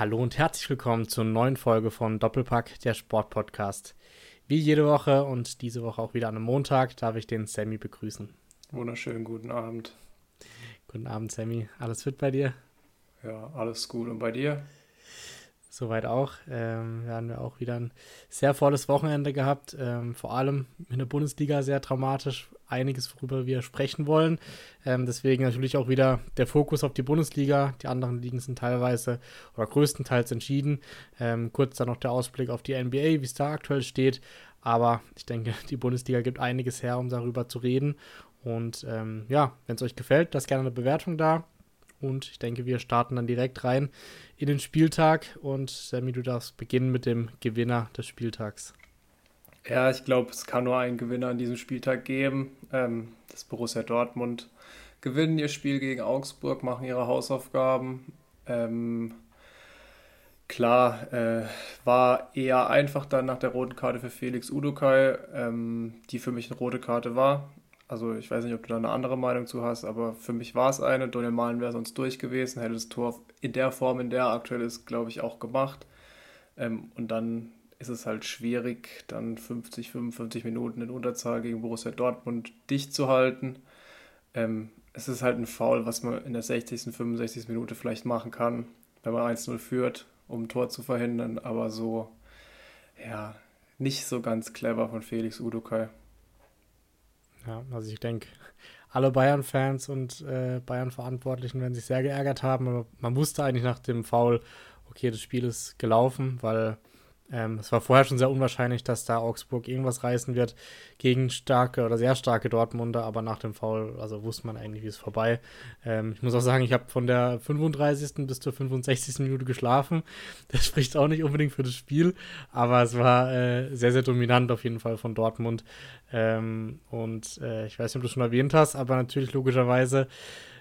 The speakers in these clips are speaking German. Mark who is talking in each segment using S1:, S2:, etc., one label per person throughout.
S1: Hallo und herzlich willkommen zur neuen Folge von Doppelpack, der Sportpodcast. Wie jede Woche und diese Woche auch wieder an einem Montag darf ich den Sammy begrüßen.
S2: Wunderschönen guten Abend.
S1: Guten Abend, Sammy. Alles fit bei dir?
S2: Ja, alles gut. Und bei dir?
S1: Soweit auch. Ähm, wir haben ja auch wieder ein sehr volles Wochenende gehabt. Ähm, vor allem in der Bundesliga sehr dramatisch. Einiges, worüber wir sprechen wollen. Ähm, deswegen natürlich auch wieder der Fokus auf die Bundesliga. Die anderen Ligen sind teilweise oder größtenteils entschieden. Ähm, kurz dann noch der Ausblick auf die NBA, wie es da aktuell steht. Aber ich denke, die Bundesliga gibt einiges her, um darüber zu reden. Und ähm, ja, wenn es euch gefällt, lasst gerne eine Bewertung da. Und ich denke, wir starten dann direkt rein in den Spieltag. Und Sammy, du darfst beginnen mit dem Gewinner des Spieltags.
S2: Ja, ich glaube, es kann nur einen Gewinner an diesem Spieltag geben. Ähm, das Borussia Dortmund gewinnen ihr Spiel gegen Augsburg, machen ihre Hausaufgaben. Ähm, klar, äh, war eher einfach dann nach der roten Karte für Felix Udukai, ähm, die für mich eine rote Karte war. Also ich weiß nicht, ob du da eine andere Meinung zu hast, aber für mich war es eine. Daniel Malen wäre sonst durch gewesen, hätte das Tor in der Form, in der er aktuell ist, glaube ich, auch gemacht. Ähm, und dann ist es halt schwierig, dann 50, 55 Minuten in Unterzahl gegen Borussia Dortmund dicht zu halten. Ähm, es ist halt ein Foul, was man in der 60., 65. Minute vielleicht machen kann, wenn man 1-0 führt, um ein Tor zu verhindern, aber so, ja, nicht so ganz clever von Felix Udukai.
S1: Ja, also ich denke, alle Bayern-Fans und äh, Bayern-Verantwortlichen werden sich sehr geärgert haben, aber man wusste eigentlich nach dem Foul, okay, das Spiel ist gelaufen, weil ähm, es war vorher schon sehr unwahrscheinlich, dass da Augsburg irgendwas reißen wird gegen starke oder sehr starke Dortmunder, aber nach dem Foul, also wusste man eigentlich, wie es vorbei. Ähm, ich muss auch sagen, ich habe von der 35. bis zur 65. Minute geschlafen. Das spricht auch nicht unbedingt für das Spiel, aber es war äh, sehr, sehr dominant auf jeden Fall von Dortmund. Ähm, und äh, ich weiß nicht, ob du es schon erwähnt hast, aber natürlich logischerweise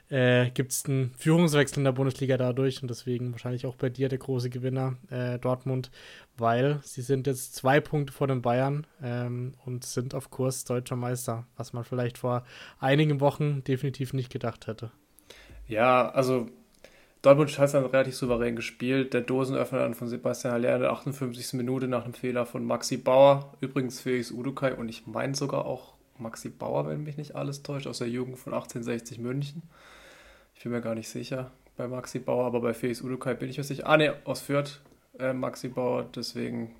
S1: äh, gibt es einen Führungswechsel in der Bundesliga dadurch und deswegen wahrscheinlich auch bei dir der große Gewinner äh, Dortmund, weil sie sind jetzt zwei Punkte vor den Bayern ähm, und sind auf Kurs deutscher Meister, was man vielleicht vor einigen Wochen definitiv nicht gedacht hätte.
S2: Ja, also Dortmund hat dann relativ souverän gespielt. Der Dosenöffner dann von Sebastian Haller in der 58. Minute nach einem Fehler von Maxi Bauer. Übrigens Felix Udukai und ich meine sogar auch Maxi Bauer, wenn mich nicht alles täuscht, aus der Jugend von 1860 München. Ich bin mir gar nicht sicher bei Maxi Bauer, aber bei Felix Udukai bin ich mir sicher. Ah, ne, aus Fürth, äh, Maxi Bauer, deswegen,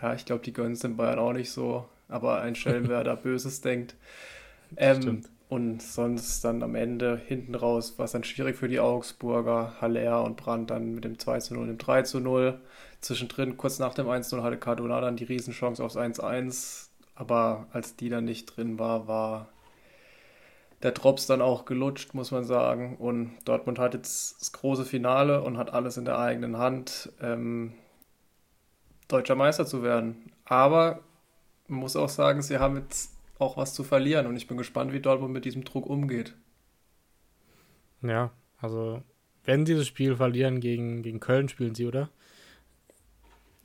S2: ja, ich glaube, die gönnen es den Bayern auch nicht so, aber ein Schelm, wer da Böses denkt. Ähm, und sonst dann am Ende hinten raus war es dann schwierig für die Augsburger. Haller und Brandt dann mit dem 2 zu 0 und dem 3 zu 0. Zwischendrin, kurz nach dem 1 0, hatte Cardona dann die Riesenchance aufs 1-1. Aber als die dann nicht drin war, war der Drops dann auch gelutscht, muss man sagen. Und Dortmund hat jetzt das große Finale und hat alles in der eigenen Hand, ähm, deutscher Meister zu werden. Aber man muss auch sagen, sie haben jetzt auch was zu verlieren und ich bin gespannt, wie Dortmund mit diesem Druck umgeht.
S1: Ja, also wenn sie das Spiel verlieren gegen, gegen Köln, spielen sie, oder?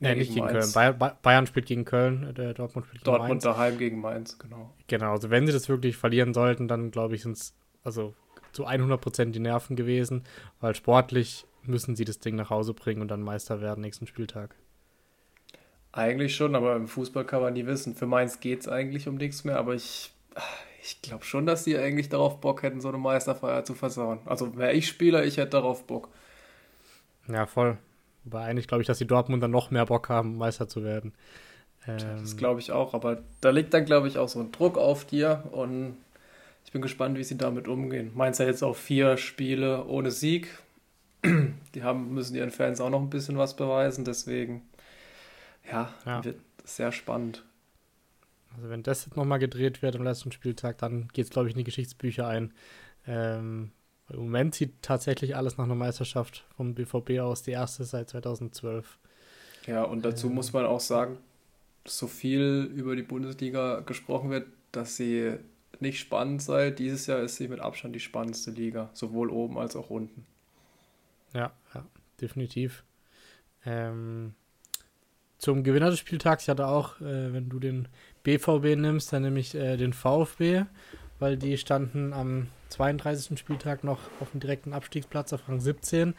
S1: Nee, nicht gegen Mainz. Köln. Bayern spielt gegen Köln, der Dortmund spielt
S2: gegen Dortmund Mainz. daheim gegen Mainz, genau.
S1: Genau, also wenn sie das wirklich verlieren sollten, dann glaube ich, sind es also zu 100% die Nerven gewesen, weil sportlich müssen sie das Ding nach Hause bringen und dann Meister werden nächsten Spieltag.
S2: Eigentlich schon, aber im Fußball kann man nie wissen. Für Mainz geht es eigentlich um nichts mehr, aber ich, ich glaube schon, dass die eigentlich darauf Bock hätten, so eine Meisterfeier zu versauen. Also wäre ich Spieler, ich hätte darauf Bock.
S1: Ja, voll. Wobei eigentlich glaube ich, dass die Dortmunder noch mehr Bock haben, Meister zu werden.
S2: Ähm, das glaube ich auch, aber da liegt dann, glaube ich, auch so ein Druck auf dir und ich bin gespannt, wie sie damit umgehen. Mainz ja jetzt auch vier Spiele ohne Sieg. Die haben, müssen ihren Fans auch noch ein bisschen was beweisen, deswegen ja, ja. wird sehr spannend.
S1: Also wenn das jetzt nochmal gedreht wird am letzten Spieltag, dann geht es, glaube ich, in die Geschichtsbücher ein. Ähm, im Moment sieht tatsächlich alles nach einer Meisterschaft vom BVB aus, die erste seit 2012.
S2: Ja, und dazu ähm, muss man auch sagen, so viel über die Bundesliga gesprochen wird, dass sie nicht spannend sei. Dieses Jahr ist sie mit Abstand die spannendste Liga, sowohl oben als auch unten.
S1: Ja, ja definitiv. Ähm, zum Gewinner des Spieltags, ich hatte auch, äh, wenn du den BVB nimmst, dann nämlich äh, den VfB, weil die standen am 32. Spieltag noch auf dem direkten Abstiegsplatz auf Rang 17.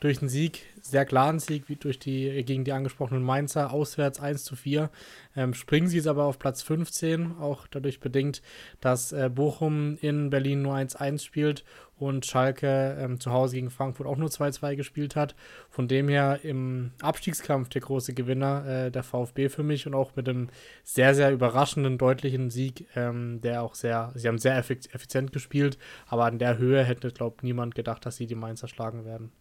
S1: durch einen Sieg, sehr klaren Sieg, wie durch die, gegen die angesprochenen Mainzer, auswärts 1 zu 4. Ähm, springen sie jetzt aber auf Platz 15, auch dadurch bedingt, dass äh, Bochum in Berlin nur 1-1 spielt und Schalke ähm, zu Hause gegen Frankfurt auch nur 2-2 gespielt hat. Von dem her im Abstiegskampf der große Gewinner äh, der VfB für mich und auch mit einem sehr, sehr überraschenden, deutlichen Sieg, ähm, der auch sehr, sie haben sehr effizient gespielt, aber an der Höhe hätte, glaube ich, niemand gedacht, dass sie die Mainzer schlagen werden.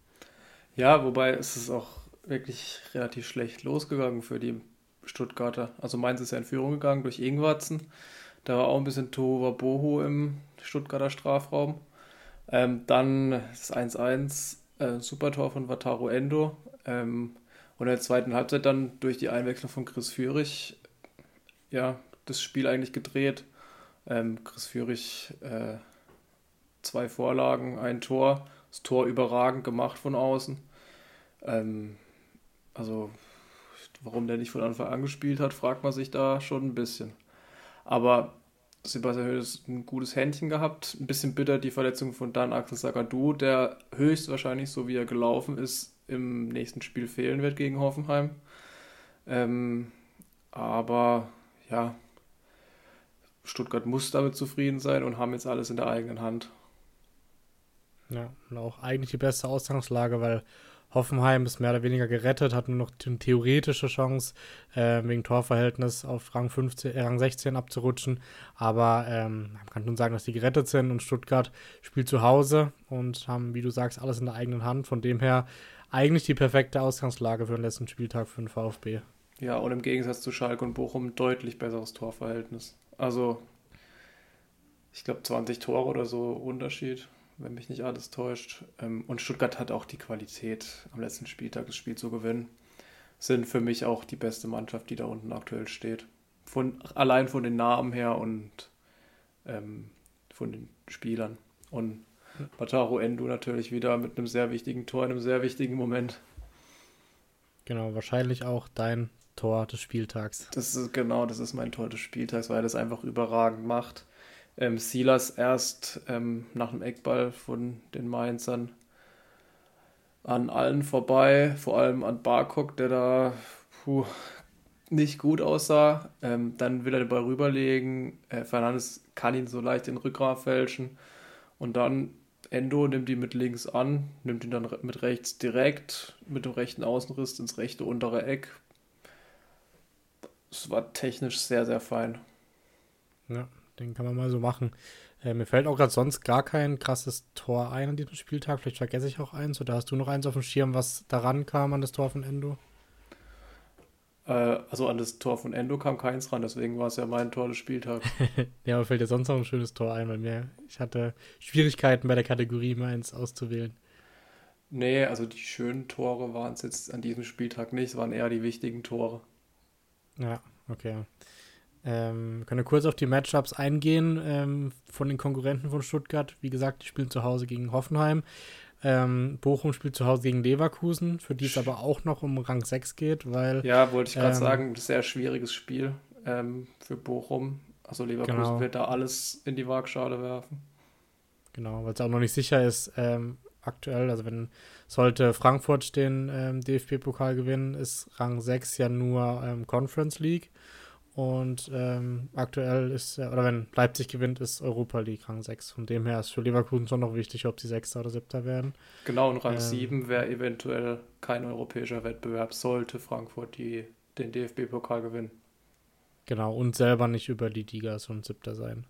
S2: Ja, wobei es ist auch wirklich relativ schlecht losgegangen für die Stuttgarter. Also Mainz ist ja in Führung gegangen durch Ingwarzen. Da war auch ein bisschen Tova Bohu im Stuttgarter Strafraum. Ähm, dann das 1-1, äh, Supertor von Wataru Endo. Ähm, und in der zweiten Halbzeit dann durch die Einwechslung von Chris Führig, ja, das Spiel eigentlich gedreht. Ähm, Chris Führig, äh, zwei Vorlagen, ein Tor. Das Tor überragend gemacht von außen. Ähm, also, warum der nicht von Anfang an gespielt hat, fragt man sich da schon ein bisschen. Aber Sebastian Hönes ein gutes Händchen gehabt. Ein bisschen bitter die Verletzung von Dan Axel Sagadu, der höchstwahrscheinlich, so wie er gelaufen ist, im nächsten Spiel fehlen wird gegen Hoffenheim. Ähm, aber ja, Stuttgart muss damit zufrieden sein und haben jetzt alles in der eigenen Hand.
S1: Ja, und auch eigentlich die beste Ausgangslage, weil Hoffenheim ist mehr oder weniger gerettet, hat nur noch eine theoretische Chance, äh, wegen Torverhältnis auf Rang, 15, äh, Rang 16 abzurutschen. Aber ähm, man kann nun sagen, dass die gerettet sind und Stuttgart spielt zu Hause und haben, wie du sagst, alles in der eigenen Hand. Von dem her eigentlich die perfekte Ausgangslage für den letzten Spieltag für den VfB.
S2: Ja, und im Gegensatz zu Schalke und Bochum deutlich besseres Torverhältnis. Also, ich glaube, 20 Tore oder so Unterschied wenn mich nicht alles täuscht. Ähm, und Stuttgart hat auch die Qualität, am letzten Spieltag das Spiel zu gewinnen. Sind für mich auch die beste Mannschaft, die da unten aktuell steht. Von, allein von den Namen her und ähm, von den Spielern. Und Wataru Endo natürlich wieder mit einem sehr wichtigen Tor in einem sehr wichtigen Moment.
S1: Genau, wahrscheinlich auch dein Tor des Spieltags.
S2: Das ist genau, das ist mein Tor des Spieltags, weil er das einfach überragend macht ähm, Silas erst ähm, nach dem Eckball von den Mainzern an allen vorbei, vor allem an Barkok, der da puh, nicht gut aussah. Ähm, dann will er den Ball rüberlegen. Äh, Fernandes kann ihn so leicht in den Rückgrat fälschen. Und dann Endo nimmt ihn mit links an, nimmt ihn dann mit rechts direkt, mit dem rechten Außenriss ins rechte untere Eck. Es war technisch sehr, sehr fein.
S1: Ja, den kann man mal so machen. Äh, mir fällt auch gerade sonst gar kein krasses Tor ein an diesem Spieltag. Vielleicht vergesse ich auch eins. Oder hast du noch eins auf dem Schirm, was daran kam an das Tor von Endo?
S2: Äh, also an das Tor von Endo kam keins ran, deswegen war es ja mein Tor des Spieltags.
S1: ja, aber fällt dir sonst noch ein schönes Tor ein, weil mir, ich hatte Schwierigkeiten bei der Kategorie meins auszuwählen.
S2: Nee, also die schönen Tore waren es jetzt an diesem Spieltag nicht, es waren eher die wichtigen Tore.
S1: Ja, okay. Ähm, wir können kurz auf die Matchups eingehen ähm, von den Konkurrenten von Stuttgart. Wie gesagt, die spielen zu Hause gegen Hoffenheim. Ähm, Bochum spielt zu Hause gegen Leverkusen, für die es aber auch noch um Rang 6 geht, weil.
S2: Ja, wollte ich gerade ähm, sagen, sehr schwieriges Spiel ähm, für Bochum. Also Leverkusen genau. wird da alles in die Waagschale werfen.
S1: Genau, weil es auch noch nicht sicher ist, ähm, aktuell. Also wenn sollte Frankfurt den DFB-Pokal gewinnen, ist Rang 6 ja nur Conference League. Und ähm, aktuell ist, oder wenn Leipzig gewinnt, ist Europa League Rang 6. Von dem her ist für Leverkusen schon noch wichtig, ob sie Sechster oder Siebter werden.
S2: Genau, und Rang ähm, 7 wäre eventuell kein europäischer Wettbewerb, sollte Frankfurt die, den DFB-Pokal gewinnen.
S1: Genau, und selber nicht über die Liga so ein Siebter sein.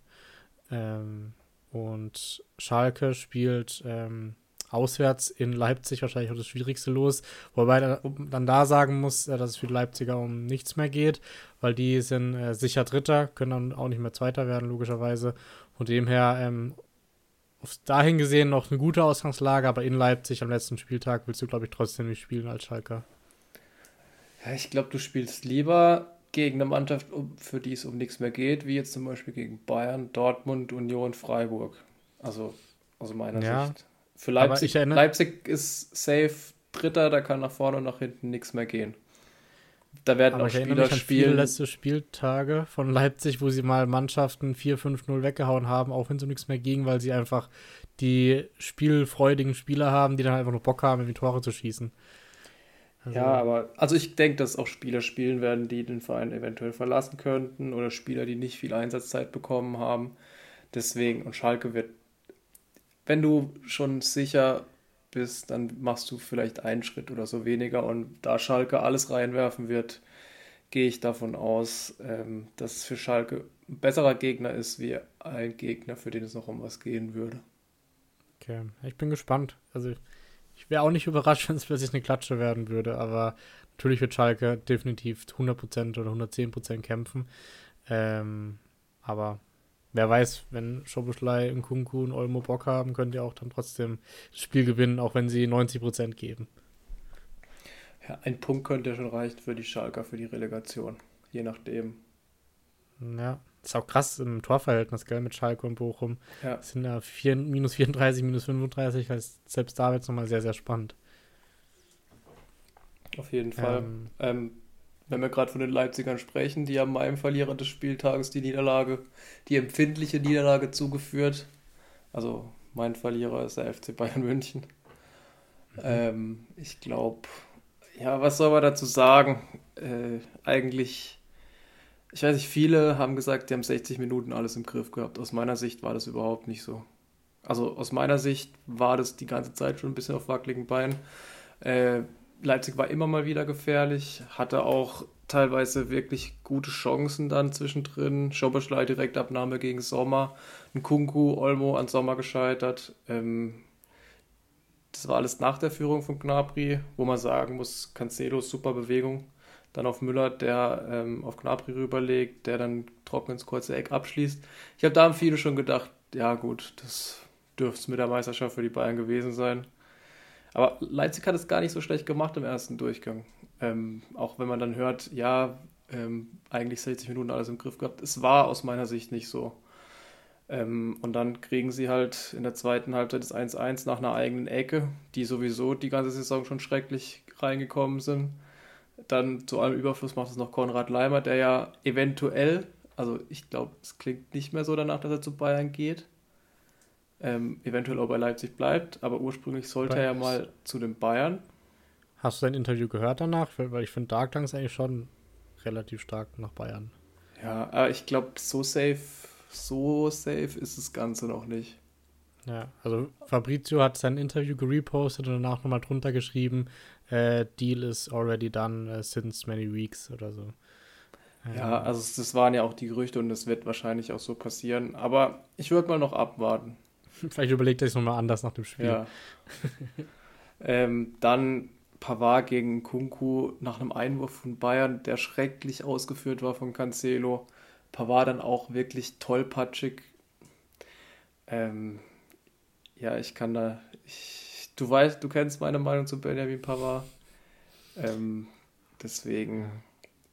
S1: Ähm, und Schalke spielt ähm, auswärts in Leipzig wahrscheinlich auch das Schwierigste los. Wobei man dann da sagen muss, äh, dass es für die Leipziger um nichts mehr geht, weil die sind äh, sicher Dritter, können dann auch nicht mehr Zweiter werden, logischerweise. Von dem her, ähm, dahin gesehen noch eine gute Ausgangslage, aber in Leipzig am letzten Spieltag willst du, glaube ich, trotzdem nicht spielen als Schalker.
S2: Ja, ich glaube, du spielst lieber gegen eine Mannschaft, für die es um nichts mehr geht, wie jetzt zum Beispiel gegen Bayern, Dortmund, Union, Freiburg. Also aus meiner ja. Sicht. Für Leipzig, Leipzig ist safe Dritter, da kann nach vorne und nach hinten nichts mehr gehen.
S1: Da werden aber auch Spieler spielen. Viele letzte Spieltage von Leipzig, wo sie mal Mannschaften 4-5-0 weggehauen haben, auch wenn so nichts mehr ging, weil sie einfach die spielfreudigen Spieler haben, die dann einfach nur Bock haben, in die Tore zu schießen.
S2: Also, ja, aber also ich denke, dass auch Spieler spielen werden, die den Verein eventuell verlassen könnten oder Spieler, die nicht viel Einsatzzeit bekommen haben. Deswegen, und Schalke wird, wenn du schon sicher bist, dann machst du vielleicht einen Schritt oder so weniger. Und da Schalke alles reinwerfen wird, gehe ich davon aus, ähm, dass es für Schalke ein besserer Gegner ist, wie ein Gegner, für den es noch um was gehen würde.
S1: Okay, ich bin gespannt. Also ich wäre auch nicht überrascht, wenn es plötzlich eine Klatsche werden würde, aber natürlich wird Schalke definitiv 100% oder 110% kämpfen. Ähm, aber wer weiß, wenn Schobuschlei, Nkunku und Olmo Bock haben, könnt ihr auch dann trotzdem das Spiel gewinnen, auch wenn sie 90% geben.
S2: Ja, ein Punkt könnte ja schon reichen für die Schalker, für die Relegation. Je nachdem.
S1: Ja, ist auch krass im Torverhältnis, gell, mit Schalke und Bochum. Ja. Das sind da vier, minus 34, minus 35, heißt selbst da wird es nochmal sehr, sehr spannend.
S2: Auf jeden Fall. Ähm, ähm, wenn wir gerade von den Leipzigern sprechen, die haben meinem Verlierer des Spieltages die Niederlage, die empfindliche Niederlage zugeführt. Also mein Verlierer ist der FC Bayern München. Mhm. Ähm, ich glaube, ja, was soll man dazu sagen? Äh, eigentlich, ich weiß nicht, viele haben gesagt, die haben 60 Minuten alles im Griff gehabt. Aus meiner Sicht war das überhaupt nicht so. Also aus meiner Sicht war das die ganze Zeit schon ein bisschen auf wackeligen Beinen. Äh, Leipzig war immer mal wieder gefährlich, hatte auch teilweise wirklich gute Chancen dann zwischendrin. Schoberschlei Direktabnahme gegen Sommer, ein Kunku, Olmo an Sommer gescheitert. Ähm, das war alles nach der Führung von Gnabry, wo man sagen muss, Cancelo super Bewegung. Dann auf Müller, der ähm, auf Gnabry rüberlegt, der dann trocken ins kurze Eck abschließt. Ich habe da viele schon gedacht, ja gut, das dürfte es mit der Meisterschaft für die Bayern gewesen sein. Aber Leipzig hat es gar nicht so schlecht gemacht im ersten Durchgang. Ähm, auch wenn man dann hört, ja, ähm, eigentlich 60 Minuten alles im Griff gehabt. Es war aus meiner Sicht nicht so. Ähm, und dann kriegen sie halt in der zweiten Halbzeit das 1-1 nach einer eigenen Ecke, die sowieso die ganze Saison schon schrecklich reingekommen sind. Dann zu allem Überfluss macht es noch Konrad Leimer, der ja eventuell, also ich glaube, es klingt nicht mehr so danach, dass er zu Bayern geht. Ähm, eventuell auch bei Leipzig bleibt, aber ursprünglich sollte er ja mal zu den Bayern.
S1: Hast du sein Interview gehört danach? Weil ich finde, da klang es eigentlich schon relativ stark nach Bayern.
S2: Ja, aber ich glaube, so safe so safe ist das Ganze noch nicht.
S1: Ja, also Fabrizio hat sein Interview gerepostet und danach nochmal drunter geschrieben, äh, Deal is already done uh, since many weeks oder so.
S2: Ja, also das waren ja auch die Gerüchte und das wird wahrscheinlich auch so passieren. Aber ich würde mal noch abwarten.
S1: Vielleicht überlegt er sich nochmal anders nach dem Spiel. Ja.
S2: ähm, dann Pavard gegen Kunku nach einem Einwurf von Bayern, der schrecklich ausgeführt war von Cancelo. Pavard dann auch wirklich tollpatschig. Ähm, ja, ich kann da. Ich, du weißt, du kennst meine Meinung zu Benjamin Pavard. Ähm, deswegen,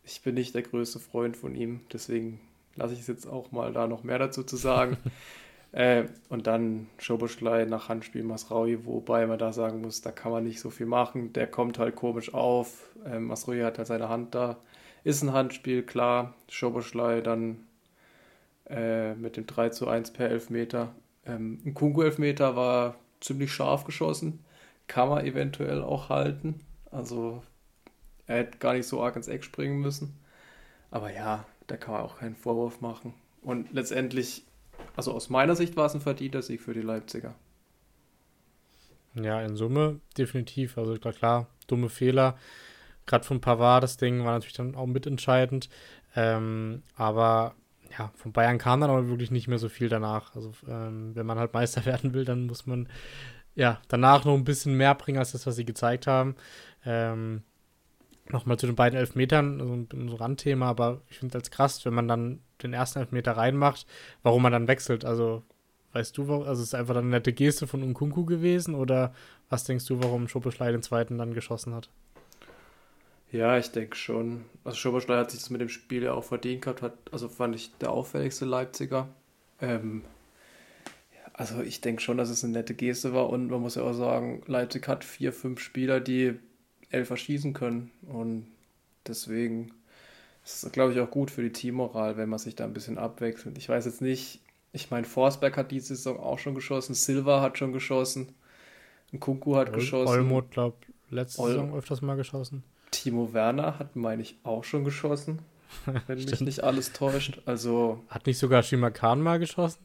S2: ich bin nicht der größte Freund von ihm. Deswegen lasse ich es jetzt auch mal da noch mehr dazu zu sagen. äh, und dann Schoboschlei nach Handspiel Masraui, wobei man da sagen muss, da kann man nicht so viel machen. Der kommt halt komisch auf. Ähm, Masraui hat halt seine Hand da ist ein Handspiel, klar. Schoboschlei dann äh, mit dem 3 zu 1 per Elfmeter. Ähm, ein Kungu-Elfmeter war ziemlich scharf geschossen. Kann man eventuell auch halten. Also er hätte gar nicht so arg ins Eck springen müssen. Aber ja, da kann man auch keinen Vorwurf machen. Und letztendlich, also aus meiner Sicht war es ein verdienter Sieg für die Leipziger.
S1: Ja, in Summe definitiv. Also klar, dumme Fehler gerade von Pavard, das Ding war natürlich dann auch mitentscheidend. Ähm, aber ja, von Bayern kam dann aber wirklich nicht mehr so viel danach. Also, ähm, wenn man halt Meister werden will, dann muss man ja danach noch ein bisschen mehr bringen als das, was sie gezeigt haben. Ähm, Nochmal zu den beiden Elfmetern, also ein, ein Randthema, aber ich finde es krass, wenn man dann den ersten Elfmeter reinmacht, warum man dann wechselt. Also, weißt du? Also, ist es einfach eine nette Geste von Unkunku gewesen oder was denkst du, warum Schopeschlei den zweiten dann geschossen hat?
S2: Ja, ich denke schon. Also Schoberschlei hat sich das mit dem Spiel ja auch verdient gehabt, hat, also fand ich der auffälligste Leipziger. Ähm, also ich denke schon, dass es eine nette Geste war und man muss ja auch sagen, Leipzig hat vier, fünf Spieler, die Elfer schießen können und deswegen ist es, glaube ich, auch gut für die Teammoral, wenn man sich da ein bisschen abwechselt. Ich weiß jetzt nicht, Ich meine, Forsberg hat diese Saison auch schon geschossen, Silva hat schon geschossen, Kunku hat
S1: Ol
S2: geschossen.
S1: Olmut, glaube letzte
S2: Ol
S1: Saison öfters mal geschossen.
S2: Timo Werner hat, meine ich, auch schon geschossen, wenn mich nicht alles täuscht. Also,
S1: Hat nicht sogar Shima Khan mal geschossen?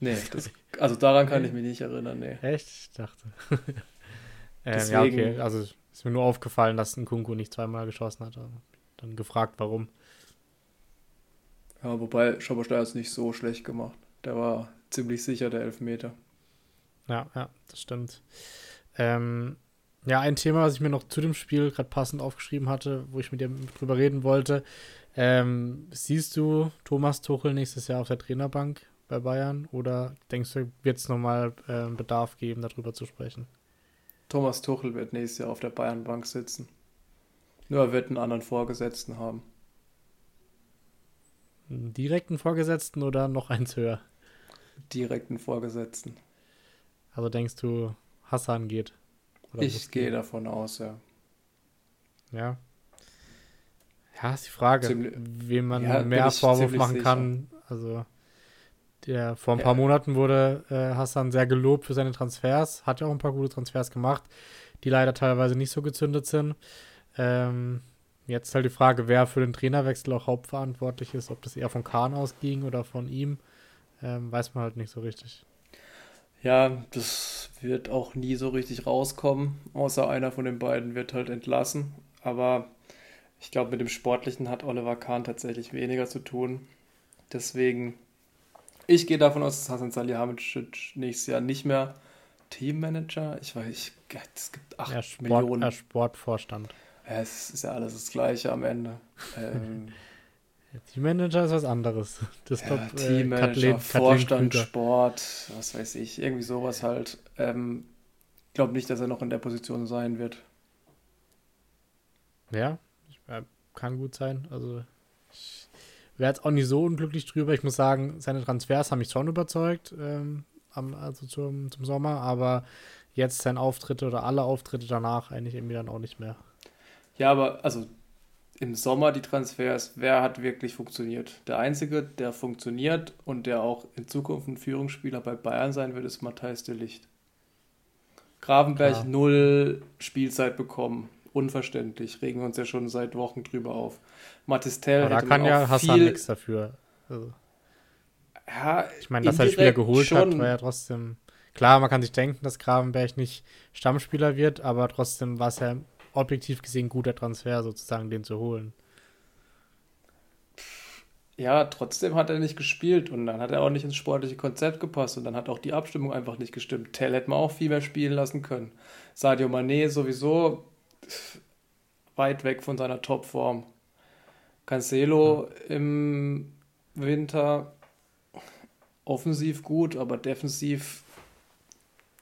S2: nee, das, also daran kann ich mich nicht erinnern, nee.
S1: Echt? Ich dachte. ähm, ja,
S2: Deswegen-
S1: okay. Also ist mir nur aufgefallen, dass ein Kunku nicht zweimal geschossen hat. Also, dann gefragt, warum.
S2: Ja, wobei Schoberstein hat es nicht so schlecht gemacht. Der war ziemlich sicher der Elfmeter.
S1: Ja, ja, das stimmt. Ähm, ja, ein Thema, was ich mir noch zu dem Spiel gerade passend aufgeschrieben hatte, wo ich mit dir drüber reden wollte. Ähm, siehst du Thomas Tuchel nächstes Jahr auf der Trainerbank bei Bayern oder denkst du, wird es nochmal äh, Bedarf geben, darüber zu sprechen?
S2: Thomas Tuchel wird nächstes Jahr auf der Bayernbank sitzen. Nur er wird einen anderen Vorgesetzten haben.
S1: Einen direkten Vorgesetzten oder noch eins höher?
S2: Direkten Vorgesetzten.
S1: Also denkst du, Hassan geht?
S2: Ich gehe davon aus, ja.
S1: Ja. Ja, ist die Frage,
S2: Ziemlich-
S1: wem man
S2: Ja,
S1: mehr Vorwurf machen
S2: sicher.
S1: kann. Also, der, vor ein
S2: Ja.
S1: paar Monaten wurde äh, Hassan sehr gelobt für seine Transfers. Hat ja auch ein paar gute Transfers gemacht, die leider teilweise nicht so gezündet sind. Ähm, jetzt halt die Frage, wer für den Trainerwechsel auch hauptverantwortlich ist. Ob das eher von Kahn ausging oder von ihm, ähm, weiß man halt nicht so richtig.
S2: Ja, das wird auch nie so richtig rauskommen, außer einer von den beiden wird halt entlassen. Aber ich glaube, mit dem Sportlichen hat Oliver Kahn tatsächlich weniger zu tun. Deswegen, ich gehe davon aus, dass Hasan Salihamidzic nächstes Jahr nicht mehr Teammanager, ich weiß, ich, es gibt 8
S1: Er Sport,
S2: Millionen.
S1: er Sportvorstand.
S2: Ja, es ist ja alles das Gleiche am Ende. Ähm,
S1: Teammanager ist was anderes. Das
S2: ja,
S1: glaub, äh,
S2: Teammanager,
S1: Kathleen- Kathleen
S2: Vorstand,
S1: Krüger.
S2: Sport, was weiß ich, irgendwie sowas halt. Ähm, ich glaube nicht, dass er noch in der Position sein wird.
S1: Ja, äh, kann gut sein. Also ich wäre jetzt auch nicht so unglücklich drüber. Ich muss sagen, seine Transfers haben mich schon überzeugt, ähm, also zum, zum Sommer, aber jetzt sein Auftritte oder alle Auftritte danach eigentlich irgendwie dann auch nicht mehr.
S2: Ja, aber also im Sommer die Transfers, wer hat wirklich funktioniert? Der Einzige, der funktioniert und der auch in Zukunft ein Führungsspieler bei Bayern sein wird, ist Matthijs de Licht. Gravenberg
S1: Klar.
S2: null Spielzeit bekommen. Unverständlich. Regen wir uns ja schon seit Wochen drüber auf. Mathis Tell
S1: Aber da kann ja Hassan nichts dafür. Also,
S2: Ja,
S1: ich meine, dass er Spieler geholt
S2: schon.
S1: hat, war ja trotzdem. Klar, man kann sich denken, dass Gravenberg nicht Stammspieler wird, aber trotzdem war es ja objektiv gesehen guter Transfer, sozusagen, den zu holen.
S2: Ja, trotzdem hat er nicht gespielt und dann hat er auch nicht ins sportliche Konzept gepasst und dann hat auch die Abstimmung einfach nicht gestimmt. Tell hätte man auch viel mehr spielen lassen können. Sadio Mané sowieso weit weg von seiner Topform. Cancelo im Winter offensiv gut, aber defensiv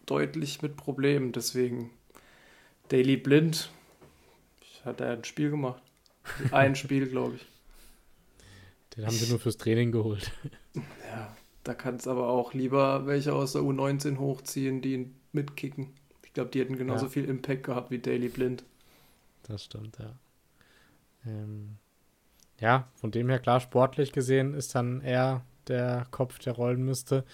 S2: deutlich mit Problemen. Deswegen Daily Blind hat er ein Spiel gemacht. Ein Spiel, glaube ich.
S1: Den haben sie nur fürs Training geholt.
S2: Ja, da kann es aber auch lieber welche aus der U19 hochziehen, die ihn mitkicken. Ich glaube, die hätten genauso
S1: Ja.
S2: viel Impact gehabt wie Daily Blind.
S1: Das stimmt, ja. Ähm, ja, von dem her klar, sportlich gesehen ist dann er der Kopf, der rollen müsste.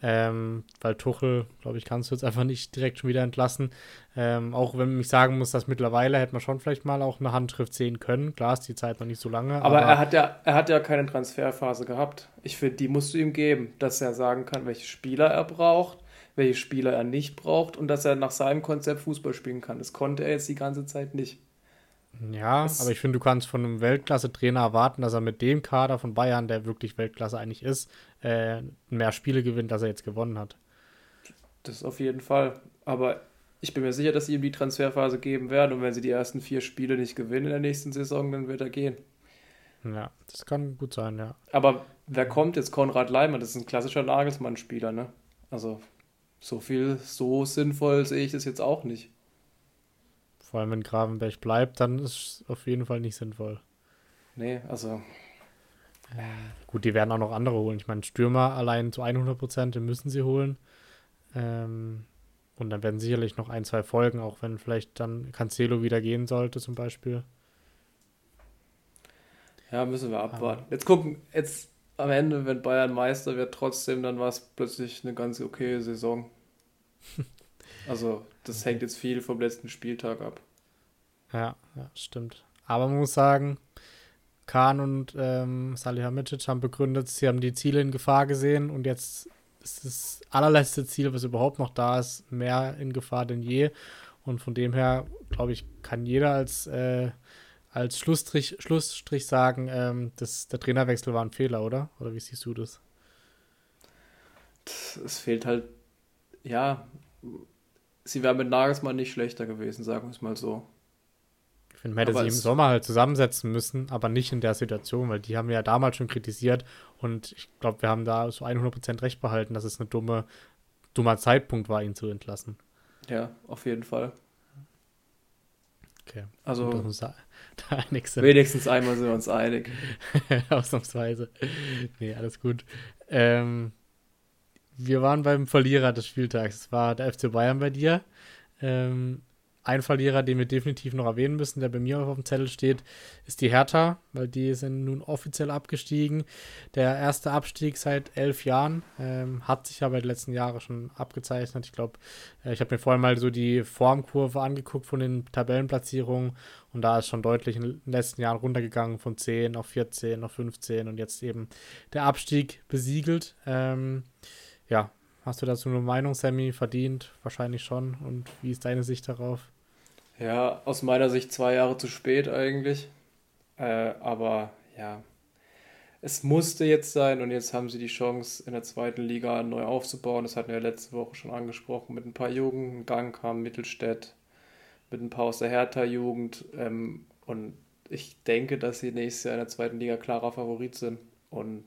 S1: Ähm, weil Tuchel, glaube ich, kannst du jetzt einfach nicht direkt schon wieder entlassen. Ähm, auch wenn ich sagen muss, dass mittlerweile hätte man schon vielleicht mal auch eine Handschrift sehen können. Klar ist die Zeit noch nicht so lange.
S2: Aber, er, hat ja, er hat ja keine Transferphase gehabt. Ich finde, die musst du ihm geben, dass er sagen kann, welche Spieler er braucht, welche Spieler er nicht braucht und dass er nach seinem Konzept Fußball spielen kann. Das konnte er jetzt die ganze Zeit nicht.
S1: Ja,
S2: Es-
S1: aber ich finde, du kannst von einem Weltklasse-Trainer erwarten, dass er mit dem Kader von Bayern, der wirklich Weltklasse eigentlich ist, äh, mehr Spiele gewinnt, als er jetzt gewonnen hat.
S2: Das auf jeden Fall. Aber ich bin mir sicher, dass sie ihm die Transferphase geben werden und wenn sie die ersten vier Spiele nicht gewinnen in der nächsten Saison, dann wird er gehen.
S1: Ja, das kann gut sein, ja.
S2: Aber wer kommt jetzt? Konrad Leimer, das ist ein klassischer Nagelsmann-Spieler, ne? Also so viel, so sinnvoll sehe ich das jetzt auch nicht.
S1: Vor allem, wenn Gravenberg bleibt, dann ist es auf jeden Fall nicht sinnvoll.
S2: Nee, also
S1: Gut, die werden auch noch andere holen. Ich meine, Stürmer allein zu 100 Prozent, müssen sie holen. Ähm, und dann werden sicherlich noch ein, zwei Folgen, auch wenn vielleicht dann Cancelo wieder gehen sollte, zum Beispiel.
S2: ja, müssen wir abwarten. Jetzt gucken, jetzt am Ende, wenn Bayern Meister wird, trotzdem, dann war es plötzlich eine ganz okay Saison. Also, das hängt jetzt viel vom letzten Spieltag ab.
S1: Ja, ja stimmt. Aber man muss sagen, Kahn und ähm, Salihamidzic haben begründet, sie haben die Ziele in Gefahr gesehen und jetzt ist das allerletzte Ziel, was überhaupt noch da ist, mehr in Gefahr denn je. Und von dem her, glaube ich, kann jeder als, äh, als Schlussstrich, Schlussstrich sagen, ähm, das, der Trainerwechsel war ein Fehler, oder? Oder wie siehst du das?
S2: Es fehlt halt, ja, sie wären mit Nagelsmann nicht schlechter gewesen, sagen wir es mal so.
S1: Ich finde, man hätte aber sich im Sommer halt zusammensetzen müssen, aber nicht in der Situation, weil die haben ja damals schon kritisiert und ich glaube, wir haben da so 100% recht behalten, dass es ein dumme, dummer Zeitpunkt war, ihn zu entlassen.
S2: Ja, auf jeden Fall.
S1: Okay.
S2: Also, da einig sind. wenigstens einmal sind wir uns einig.
S1: Ausnahmsweise. Nee, alles gut. Ähm, wir waren beim Verlierer des Spieltags. Es war der FC Bayern bei dir. Ähm, ein Verlierer, den wir definitiv noch erwähnen müssen, der bei mir auf dem Zettel steht, ist die Hertha, weil die sind nun offiziell abgestiegen. Der erste Abstieg seit elf Jahren ähm, hat sich aber die letzten Jahre schon abgezeichnet. Ich glaube, äh, ich habe mir vorhin mal so die Formkurve angeguckt von den Tabellenplatzierungen und da ist schon deutlich in den letzten Jahren runtergegangen von 10 auf 14, auf 15 und jetzt eben der Abstieg besiegelt. Ähm, ja, Hast du dazu eine Meinung, Sammy? Verdient? Wahrscheinlich schon. Und wie ist deine Sicht darauf?
S2: Ja, aus meiner Sicht zwei Jahre zu spät eigentlich. Äh, aber ja, es musste jetzt sein und jetzt haben sie die Chance, in der zweiten Liga neu aufzubauen. Das hatten wir letzte Woche schon angesprochen. Mit ein paar Jugend. Gang kam Mittelstädt, mit ein paar aus der Hertha-Jugend. Ähm, und ich denke, dass sie nächstes Jahr in der zweiten Liga klarer Favorit sind. Und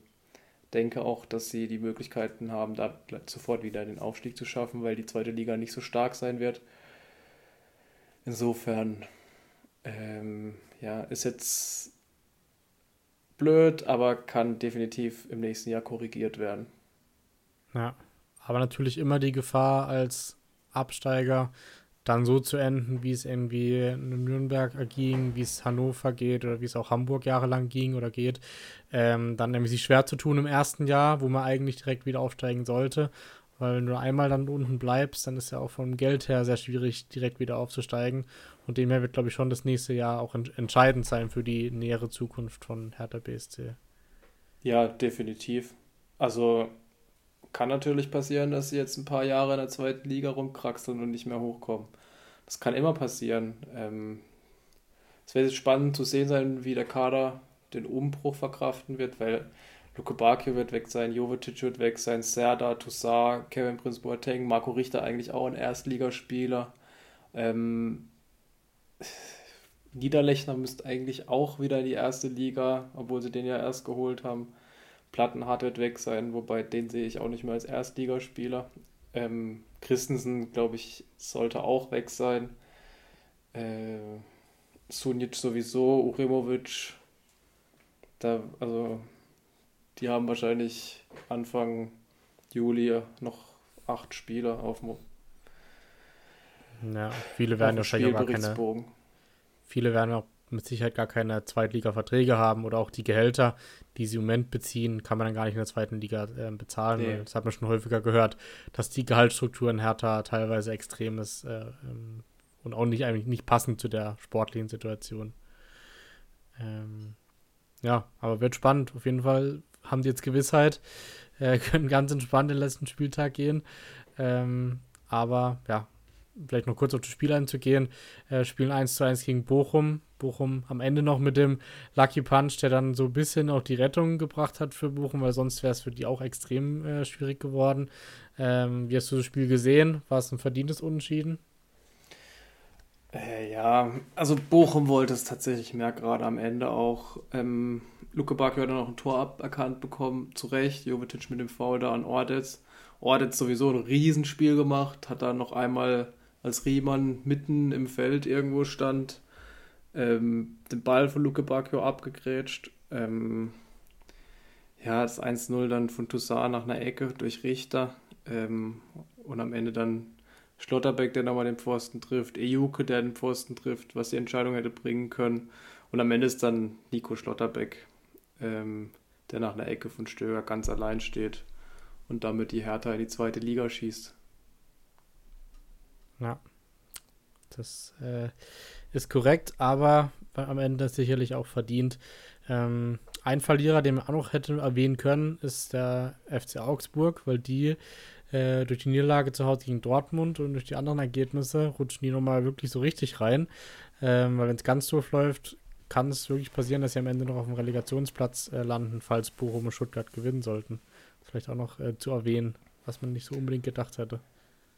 S2: denke auch, dass sie die Möglichkeiten haben, da sofort wieder den Aufstieg zu schaffen, weil die zweite Liga nicht so stark sein wird. Insofern, ähm, ja, ist jetzt blöd, aber kann definitiv im nächsten Jahr korrigiert werden.
S1: Ja, aber natürlich immer die Gefahr als Absteiger, dann so zu enden, wie es irgendwie in Nürnberg ging, wie es Hannover geht oder wie es auch Hamburg jahrelang ging oder geht, ähm, dann nämlich sich schwer zu tun im ersten Jahr, wo man eigentlich direkt wieder aufsteigen sollte. Weil wenn du einmal dann unten bleibst, dann ist ja auch vom Geld her sehr schwierig, direkt wieder aufzusteigen. Und dem her wird, glaube ich, schon das nächste Jahr auch entscheidend sein für die nähere Zukunft von Hertha BSC.
S2: Ja, definitiv. Also kann natürlich passieren, dass sie jetzt ein paar Jahre in der zweiten Liga rumkraxeln und nicht mehr hochkommen. Das kann immer passieren. Ähm, es wird spannend zu sehen sein, wie der Kader den Umbruch verkraften wird, weil Luke Bakio wird weg sein, Jovetic wird weg sein, Serda, Toussaint, Kevin Prince Boateng, Marco Richter eigentlich auch ein Erstligaspieler. Ähm, Niederlechner müsste eigentlich auch wieder in die erste Liga, obwohl sie den ja erst geholt haben. Plattenhardt wird weg sein, wobei den sehe ich auch nicht mehr als Erstligaspieler. Ähm, Christensen, glaube ich, sollte auch weg sein. Äh, Sunic sowieso, Uremovic. Da, also, die haben wahrscheinlich Anfang Juli noch acht Spieler auf dem.
S1: Ja, viele werden wahrscheinlich auch keine. Viele werden auch mit Sicherheit gar keine Zweitliga-Verträge haben oder auch die Gehälter, die sie im Moment beziehen, kann man dann gar nicht in der zweiten Liga äh, bezahlen. Nee. Das hat man schon häufiger gehört, dass die Gehaltsstruktur in Hertha teilweise extrem ist äh, ähm, und auch nicht eigentlich nicht passend zu der sportlichen Situation. Ähm, ja, aber wird spannend. Auf jeden Fall haben die jetzt Gewissheit, äh, können ganz entspannt den letzten Spieltag gehen. Ähm, aber ja, vielleicht noch kurz auf das Spiel einzugehen, äh, spielen 1 zu 1 gegen Bochum. Bochum am Ende noch mit dem Lucky Punch, der dann so ein bisschen auch die Rettung gebracht hat für Bochum, weil sonst wäre es für die auch extrem äh, schwierig geworden. Ähm, wie hast du das Spiel gesehen? War es ein verdientes Unentschieden?
S2: Äh, ja, also Bochum wollte es tatsächlich mehr, gerade am Ende auch. Ähm, Luke Bakio hat dann noch ein Tor aberkannt bekommen, zu Recht. Jovetic mit dem Foul da an Ordetz. Ordetz sowieso ein Riesenspiel gemacht, hat dann noch einmal als Riemann mitten im Feld irgendwo stand, ähm, den Ball von Luke Bacchio abgegrätscht. Ähm, ja, das 1-0 dann von Toussaint nach einer Ecke durch Richter. Ähm, und am Ende dann Schlotterbeck, der nochmal den Pfosten trifft, Ejuke, der den Pfosten trifft, was die Entscheidung hätte bringen können. Und am Ende ist dann Nico Schlotterbeck, ähm, der nach einer Ecke von Stöger ganz allein steht und damit die Hertha in die zweite Liga schießt.
S1: Ja, das äh, ist korrekt, aber am Ende sicherlich auch verdient. Ähm, ein Verlierer, den man auch noch hätte erwähnen können, ist der FC Augsburg, weil die äh, durch die Niederlage zu Hause gegen Dortmund und durch die anderen Ergebnisse rutschen die nochmal wirklich so richtig rein. Ähm, weil wenn es ganz doof läuft, kann es wirklich passieren, dass sie am Ende noch auf dem Relegationsplatz äh, landen, falls Bochum und Stuttgart gewinnen sollten. Vielleicht auch noch äh, zu erwähnen, was man nicht so unbedingt gedacht hätte.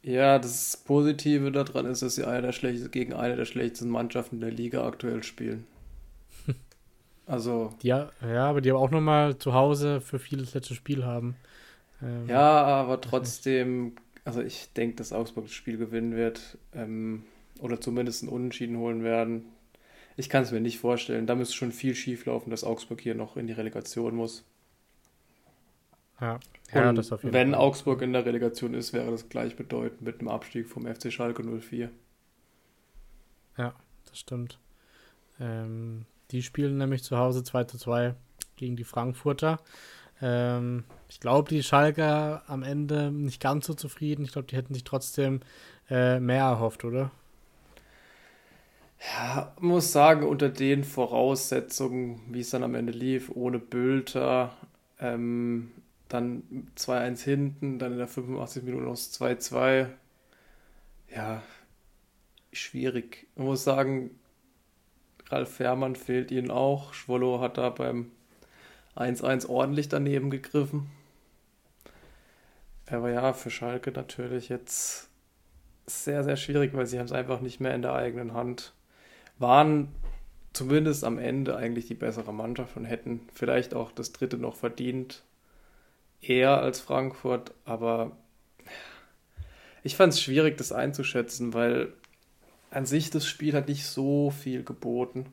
S2: Ja, das Positive daran ist, dass sie eine gegen eine der schlechtesten Mannschaften der Liga aktuell spielen.
S1: Also. Ja, ja, aber die aber auch nochmal zu Hause für vieles letzte Spiel haben.
S2: Ähm, ja, aber trotzdem, also ich denke, dass Augsburg das Spiel gewinnen wird. Ähm, oder zumindest einen Unentschieden holen werden. Ich kann es mir nicht vorstellen. Da müsste schon viel schief laufen, dass Augsburg hier noch in die Relegation muss. Ja, ja das auf jeden wenn Fall. Augsburg in der Relegation ist, wäre das gleichbedeutend mit dem Abstieg vom FC Schalke 04.
S1: Ja, das stimmt. Ähm, die spielen nämlich zu Hause 2 zu 2 gegen die Frankfurter. Ähm, ich glaube, die Schalker am Ende nicht ganz so zufrieden. Ich glaube, die hätten sich trotzdem äh, mehr erhofft, oder?
S2: Ja, muss sagen, unter den Voraussetzungen, wie es dann am Ende lief, ohne Bülter, ähm, dann 2-1 hinten, dann in der 85 Minuten noch 2-2. Ja, schwierig. Man muss sagen, Ralf Fährmann fehlt ihnen auch. Schwollo hat da beim 1-1 ordentlich daneben gegriffen. Aber ja, für Schalke natürlich jetzt sehr, sehr schwierig, weil sie haben es einfach nicht mehr in der eigenen Hand. Waren zumindest am Ende eigentlich die bessere Mannschaft und hätten vielleicht auch das dritte noch verdient. Eher als Frankfurt, aber ich fand es schwierig, das einzuschätzen, weil an sich das Spiel hat nicht so viel geboten.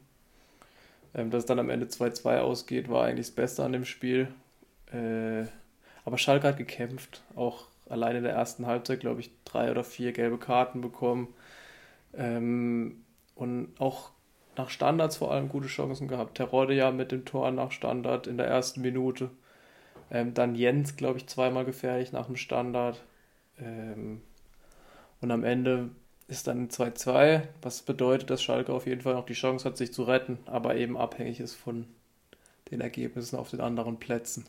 S2: Ähm, dass es dann am Ende 2-2 ausgeht, war eigentlich das Beste an dem Spiel. Äh, aber Schalke hat gekämpft. Auch allein in der ersten Halbzeit, glaube ich, drei oder vier gelbe Karten bekommen. Ähm, und auch nach Standards vor allem gute Chancen gehabt. Terodde ja mit dem Tor nach Standard in der ersten Minute. Ähm, dann Jens, glaube ich, zweimal gefährlich nach dem Standard. Ähm, und am Ende ist dann 2-2, was bedeutet, dass Schalke auf jeden Fall noch die Chance hat, sich zu retten, aber eben abhängig ist von den Ergebnissen auf den anderen Plätzen.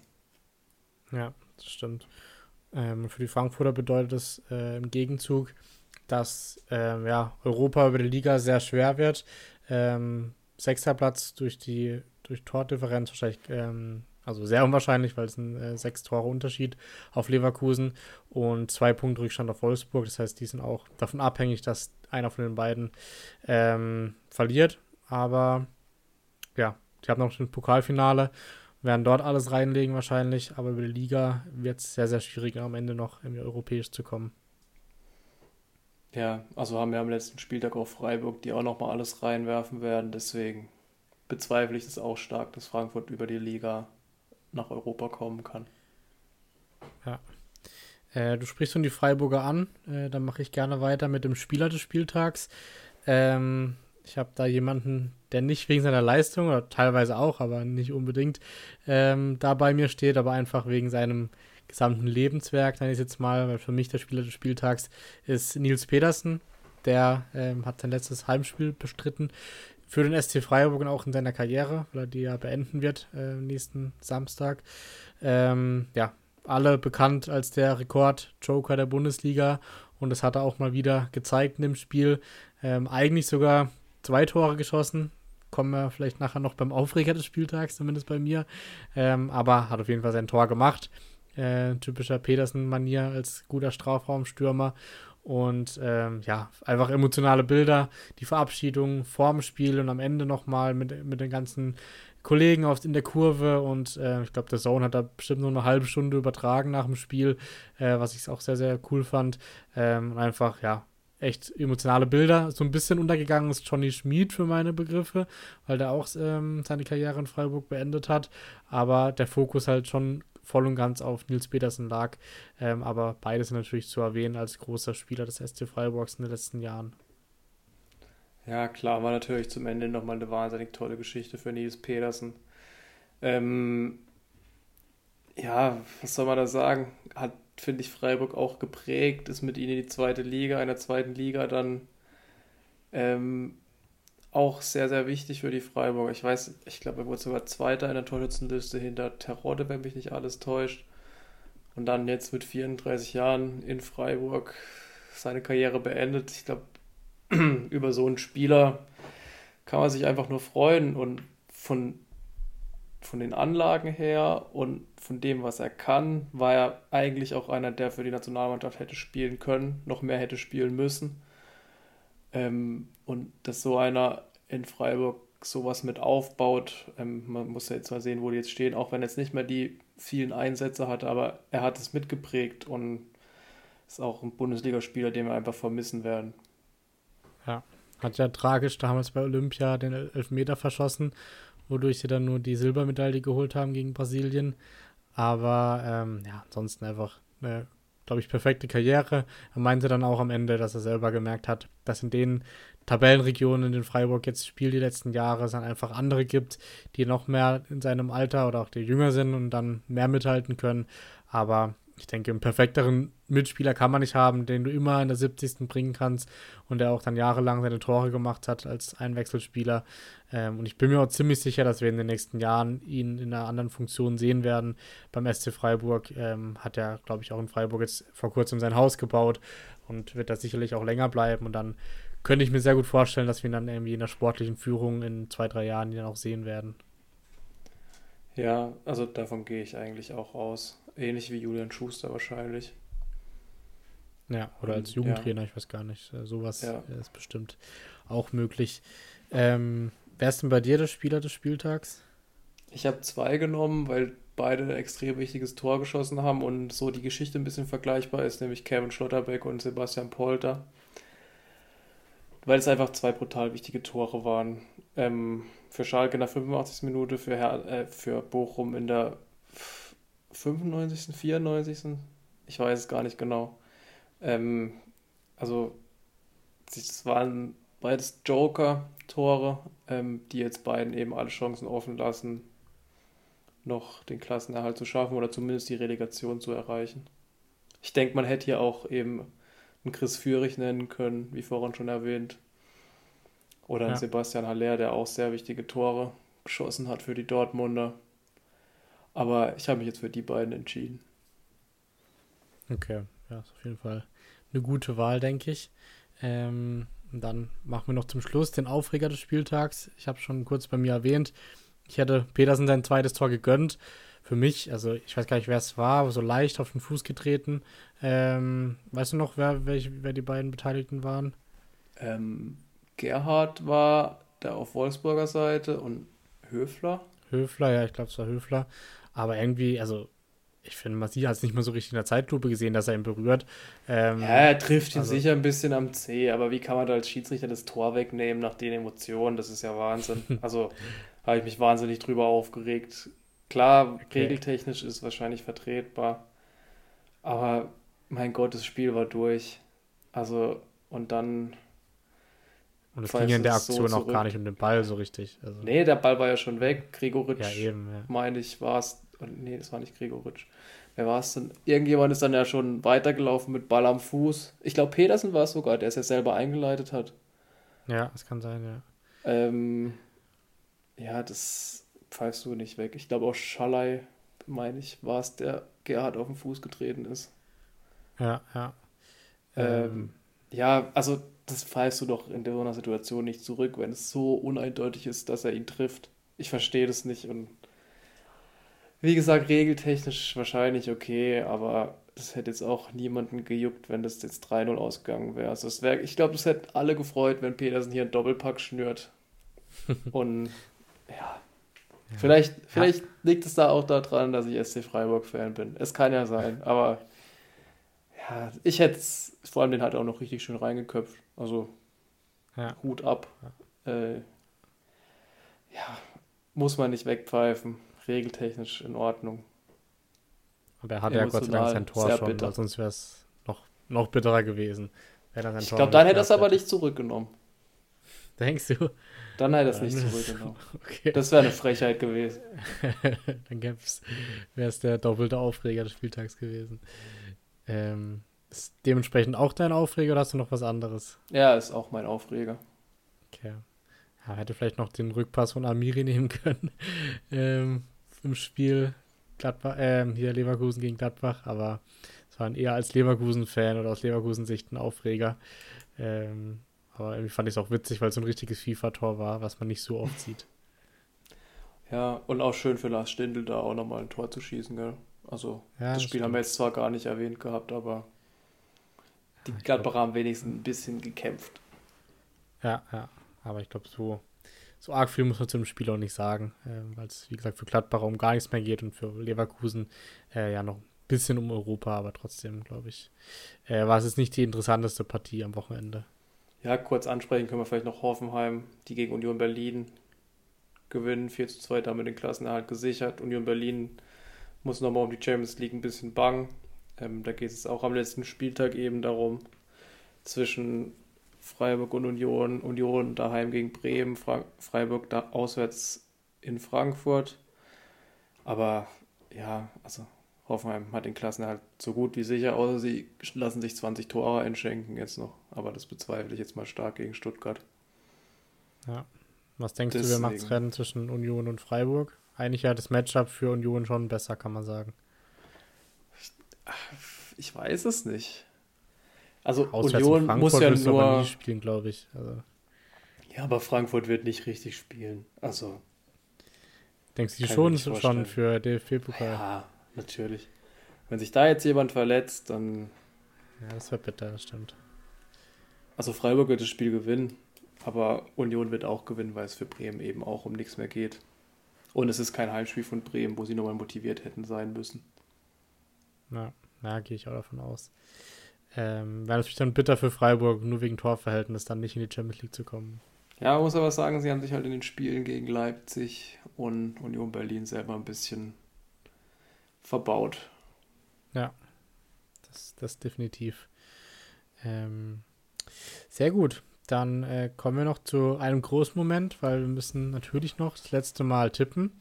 S1: Ja, das stimmt. Ähm, für die Frankfurter bedeutet es äh, im Gegenzug, dass äh, ja, Europa über die Liga sehr schwer wird. Ähm, sechster Platz durch die durch Tordifferenz wahrscheinlich ähm, also sehr unwahrscheinlich, weil es ein äh, sechs Tore Unterschied auf Leverkusen und zwei Punkte Rückstand auf Wolfsburg. Das heißt, die sind auch davon abhängig, dass einer von den beiden ähm, verliert. Aber ja, die haben noch ein Pokalfinale, werden dort alles reinlegen wahrscheinlich. Aber über die Liga wird es sehr, sehr schwierig am Ende noch irgendwie europäisch zu kommen.
S2: Ja, also haben wir am letzten Spieltag auch Freiburg, die auch nochmal alles reinwerfen werden. Deswegen bezweifle ich es auch stark, dass Frankfurt über die Liga nach Europa kommen kann.
S1: Ja. Äh, du sprichst schon die Freiburger an. Äh, dann mache ich gerne weiter mit dem Spieler des Spieltags. Ähm, ich habe da jemanden, der nicht wegen seiner Leistung, oder teilweise auch, aber nicht unbedingt, ähm, da bei mir steht, aber einfach wegen seinem gesamten Lebenswerk, dann ist jetzt mal, weil für mich der Spieler des Spieltags ist Nils Pedersen. Der ähm, hat sein letztes Heimspiel bestritten für den SC Freiburg und auch in seiner Karriere, weil er die ja beenden wird äh, nächsten Samstag. Ähm, ja, alle bekannt als der Rekord-Joker der Bundesliga und das hat er auch mal wieder gezeigt in dem Spiel. Ähm, eigentlich sogar zwei Tore geschossen. Kommen wir vielleicht nachher noch beim Aufreger des Spieltags, zumindest bei mir. Ähm, aber hat auf jeden Fall sein Tor gemacht. Äh, typischer Petersen-Manier als guter Strafraumstürmer. Und ähm, ja, einfach emotionale Bilder, die Verabschiedung vorm Spiel und am Ende nochmal mit, mit den ganzen Kollegen auf, in der Kurve. Und äh, ich glaube, der Zone hat da bestimmt nur eine halbe Stunde übertragen nach dem Spiel, äh, was ich auch sehr, sehr cool fand. Ähm, einfach, ja, echt emotionale Bilder. So ein bisschen untergegangen ist Johnny Schmid für meine Begriffe, weil der auch ähm, seine Karriere in Freiburg beendet hat. Aber der Fokus halt schon voll und ganz auf Nils Petersen lag. Ähm, aber beides natürlich zu erwähnen als großer Spieler des SC Freiburgs in den letzten Jahren.
S2: Ja, klar, war natürlich zum Ende nochmal eine wahnsinnig tolle Geschichte für Nils Petersen. Ähm, ja, was soll man da sagen? Hat, finde ich, Freiburg auch geprägt, ist mit ihnen in die zweite Liga, in der zweiten Liga dann ähm, auch sehr, sehr wichtig für die Freiburger. Ich weiß, ich glaube, er wurde sogar Zweiter in der Torschützenliste hinter Terodde, wenn mich nicht alles täuscht. Und dann jetzt mit 34 Jahren in Freiburg seine Karriere beendet. Ich glaube, über so einen Spieler kann man sich einfach nur freuen und von, von den Anlagen her und von dem, was er kann, war er eigentlich auch einer, der für die Nationalmannschaft hätte spielen können, noch mehr hätte spielen müssen. Ähm, und dass so einer in Freiburg sowas mit aufbaut, ähm, man muss ja jetzt mal sehen, wo die jetzt stehen, auch wenn er jetzt nicht mehr die vielen Einsätze hatte, aber er hat es mitgeprägt und ist auch ein Bundesligaspieler, den wir einfach vermissen werden.
S1: Ja, hat ja tragisch damals bei Olympia den Elfmeter verschossen, wodurch sie dann nur die Silbermedaille geholt haben gegen Brasilien. Aber ähm, ja, ansonsten einfach eine, glaube ich, perfekte Karriere. Er meinte dann auch am Ende, dass er selber gemerkt hat, dass in den Tabellenregionen, in denen Freiburg jetzt spielt die letzten Jahre, es dann einfach andere gibt, die noch mehr in seinem Alter oder auch die jünger sind und dann mehr mithalten können. Aber ich denke, einen perfekteren Mitspieler kann man nicht haben, den du immer in der 70. bringen kannst und der auch dann jahrelang seine Tore gemacht hat als Einwechselspieler. Ähm, und ich bin mir auch ziemlich sicher, dass wir in den nächsten Jahren ihn in einer anderen Funktion sehen werden. Beim SC Freiburg ähm, hat er, glaube ich, auch in Freiburg jetzt vor kurzem sein Haus gebaut und wird da sicherlich auch länger bleiben. Und dann könnte ich mir sehr gut vorstellen, dass wir ihn dann irgendwie in der sportlichen Führung in zwei, drei Jahren dann auch sehen werden.
S2: Ja, also davon gehe ich eigentlich auch aus. Ähnlich wie Julian Schuster wahrscheinlich.
S1: Ja, oder als Jugendtrainer, ja. ich weiß gar nicht. Äh, sowas ja. ist bestimmt auch möglich. Ähm, wer ist denn bei dir der Spieler des Spieltags?
S2: Ich habe zwei genommen, weil beide ein extrem wichtiges Tor geschossen haben und so die Geschichte ein bisschen vergleichbar ist, nämlich Kevin Schlotterbeck und Sebastian Polter. Weil es einfach zwei brutal wichtige Tore waren. Ähm, für Schalke in der 85. Minute, für, Her äh, für Bochum in der 95., 94. Ich weiß es gar nicht genau. Ähm, also, es waren beides Joker-Tore, ähm, die jetzt beiden eben alle Chancen offen lassen, noch den Klassenerhalt zu schaffen oder zumindest die Relegation zu erreichen. Ich denke, man hätte hier auch eben einen Chris Führig nennen können, wie vorhin schon erwähnt. Oder einen ja. Sebastian Haller, der auch sehr wichtige Tore geschossen hat für die Dortmunder. Aber ich habe mich jetzt für die beiden entschieden.
S1: Okay, ja, ist auf jeden Fall eine gute Wahl, denke ich. Ähm, dann machen wir noch zum Schluss den Aufreger des Spieltags. Ich habe schon kurz bei mir erwähnt, ich hätte Petersen sein zweites Tor gegönnt. Für mich, also ich weiß gar nicht, wer es war, aber so leicht auf den Fuß getreten. Ähm, weißt du noch, wer, welch, wer die beiden Beteiligten waren?
S2: Ähm, Gerhard war da auf Wolfsburger Seite und Höfler.
S1: Höfler, ja, ich glaube, es war Höfler. Aber irgendwie, also ich finde, Masi hat es nicht mal so richtig in der Zeitlupe gesehen, dass er ihn berührt.
S2: Ähm, ja, er trifft ihn also, sicher ein bisschen am C, aber wie kann man da als Schiedsrichter das Tor wegnehmen nach den Emotionen? Das ist ja Wahnsinn. Also habe ich mich wahnsinnig drüber aufgeregt. Klar, okay. regeltechnisch ist es wahrscheinlich vertretbar, aber mein Gott, das Spiel war durch. Also, und dann.
S1: Und es ging in der Aktion so auch gar nicht um den Ball so richtig.
S2: Also. Nee, der Ball war ja schon weg. Gregoritsch, ja, eben, ja. meine ich, war es nee, das war nicht Gregoritsch. Wer war es denn? Irgendjemand ist dann ja schon weitergelaufen mit Ball am Fuß. Ich glaube, Petersen war es sogar, der es ja selber eingeleitet hat.
S1: Ja, das kann sein, ja.
S2: Ähm, ja, das pfeifst du nicht weg. Ich glaube auch Schalay, meine ich, war es, der Gerhard auf den Fuß getreten ist.
S1: Ja, ja.
S2: Ähm, ähm, ja, also das pfeifst du doch in so einer Situation nicht zurück, wenn es so uneindeutig ist, dass er ihn trifft. Ich verstehe das nicht und wie gesagt, regeltechnisch wahrscheinlich okay, aber das hätte jetzt auch niemanden gejuckt, wenn das jetzt 3-0 ausgegangen wäre. Also wär, ich glaube, das hätte alle gefreut, wenn Petersen hier einen Doppelpack schnürt. Und ja, ja. vielleicht, vielleicht ja. liegt es da auch daran, dass ich SC Freiburg-Fan bin. Es kann ja sein, aber ja, ich hätte es, vor allem den hat er auch noch richtig schön reingeköpft. Also ja. Hut ab. Äh, ja, muss man nicht wegpfeifen regeltechnisch in Ordnung.
S1: Aber er hatte ja Gott sei Dank sein Tor schon, bitter. sonst wäre es noch, noch bitterer gewesen.
S2: ich glaube, dann hätte er es aber nicht zurückgenommen.
S1: Denkst du?
S2: Dann hätte er es nicht zurückgenommen. Okay. Das wäre eine Frechheit gewesen.
S1: Dann wäre es der doppelte Aufreger des Spieltags gewesen. Ähm, ist dementsprechend auch dein Aufreger oder hast du noch was anderes?
S2: Ja, ist auch mein Aufreger.
S1: Okay. Ja, hätte vielleicht noch den Rückpass von Amiri nehmen können ähm, im Spiel Gladbach, äh, hier Leverkusen gegen Gladbach, aber es war eher als Leverkusen-Fan oder aus Leverkusen-Sicht ein Aufreger. Ähm, aber irgendwie fand ich es auch witzig, weil es so ein richtiges FIFA-Tor war, was man nicht so oft sieht.
S2: Ja, und auch schön für Lars Stindl da auch nochmal ein Tor zu schießen, gell? Also, ja, das, das Spiel stimmt. haben wir jetzt zwar gar nicht erwähnt gehabt, aber die Gladbacher haben wenigstens ein bisschen gekämpft.
S1: Ja, ja. Aber ich glaube, so, so arg viel muss man zu dem Spiel auch nicht sagen, äh, weil es, wie gesagt, für Gladbacher um gar nichts mehr geht und für Leverkusen äh, ja noch ein bisschen um Europa, aber trotzdem, glaube ich, äh, war es jetzt nicht die interessanteste Partie am Wochenende.
S2: Ja, kurz ansprechen können wir vielleicht noch Hoffenheim, die gegen Union Berlin gewinnen. 4 zu 2 damit den Klassenerhalt gesichert. Union Berlin muss nochmal um die Champions League ein bisschen bangen. Ähm, da geht es auch am letzten Spieltag eben darum, zwischen Freiburg und Union, Union daheim gegen Bremen, Fra Freiburg da auswärts in Frankfurt. Aber ja, also Hoffenheim hat den Klassenerhalt so gut wie sicher, außer sie lassen sich 20 Tore einschenken jetzt noch. Aber das bezweifle ich jetzt mal stark gegen Stuttgart.
S1: Ja. Was denkst Deswegen. du, wer das Rennen zwischen Union und Freiburg? Eigentlich ja das Matchup für Union schon besser, kann man sagen.
S2: Ich weiß es nicht. Also Union muss ja nur
S1: spielen, glaube ich. Also.
S2: Ja, aber Frankfurt wird nicht richtig spielen. Also
S1: denkst du schon schon für DFB-Pokal?
S2: Ja, natürlich. Wenn sich da jetzt jemand verletzt, dann
S1: ja, das wird bitter, das stimmt.
S2: Also Freiburg wird das Spiel gewinnen, aber Union wird auch gewinnen, weil es für Bremen eben auch um nichts mehr geht. Und es ist kein Heimspiel von Bremen, wo sie nochmal motiviert hätten sein müssen.
S1: Ja, ja gehe ich auch davon aus. Ähm, Wäre natürlich dann bitter für Freiburg, nur wegen Torverhältnis dann nicht in die Champions League zu kommen.
S2: Ja, muss aber sagen, sie haben sich halt in den Spielen gegen Leipzig und Union Berlin selber ein bisschen verbaut.
S1: Ja, das, das definitiv. Ähm, sehr gut. Dann äh, kommen wir noch zu einem großen Moment, weil wir müssen natürlich noch das letzte Mal tippen,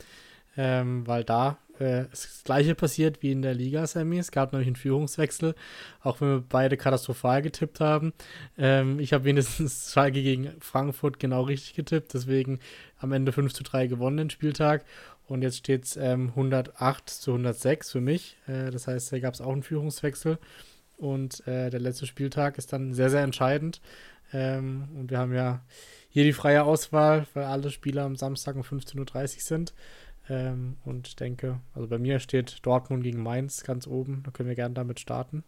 S1: ähm, weil da äh, das gleiche passiert wie in der Liga, Sammy. Es gab nämlich einen Führungswechsel, auch wenn wir beide katastrophal getippt haben. Ähm, ich habe wenigstens Schalke gegen Frankfurt genau richtig getippt, deswegen am Ende 5 zu 3 gewonnen den Spieltag. Und jetzt steht es ähm, 108 zu 106 für mich. Äh, das heißt, da gab es auch einen Führungswechsel. Und äh, der letzte Spieltag ist dann sehr, sehr entscheidend. Ähm, und wir haben ja hier die freie Auswahl, weil alle Spiele am Samstag um 15.30 Uhr sind. Ähm, und ich denke, also bei mir steht Dortmund gegen Mainz ganz oben. Da können wir gerne damit starten.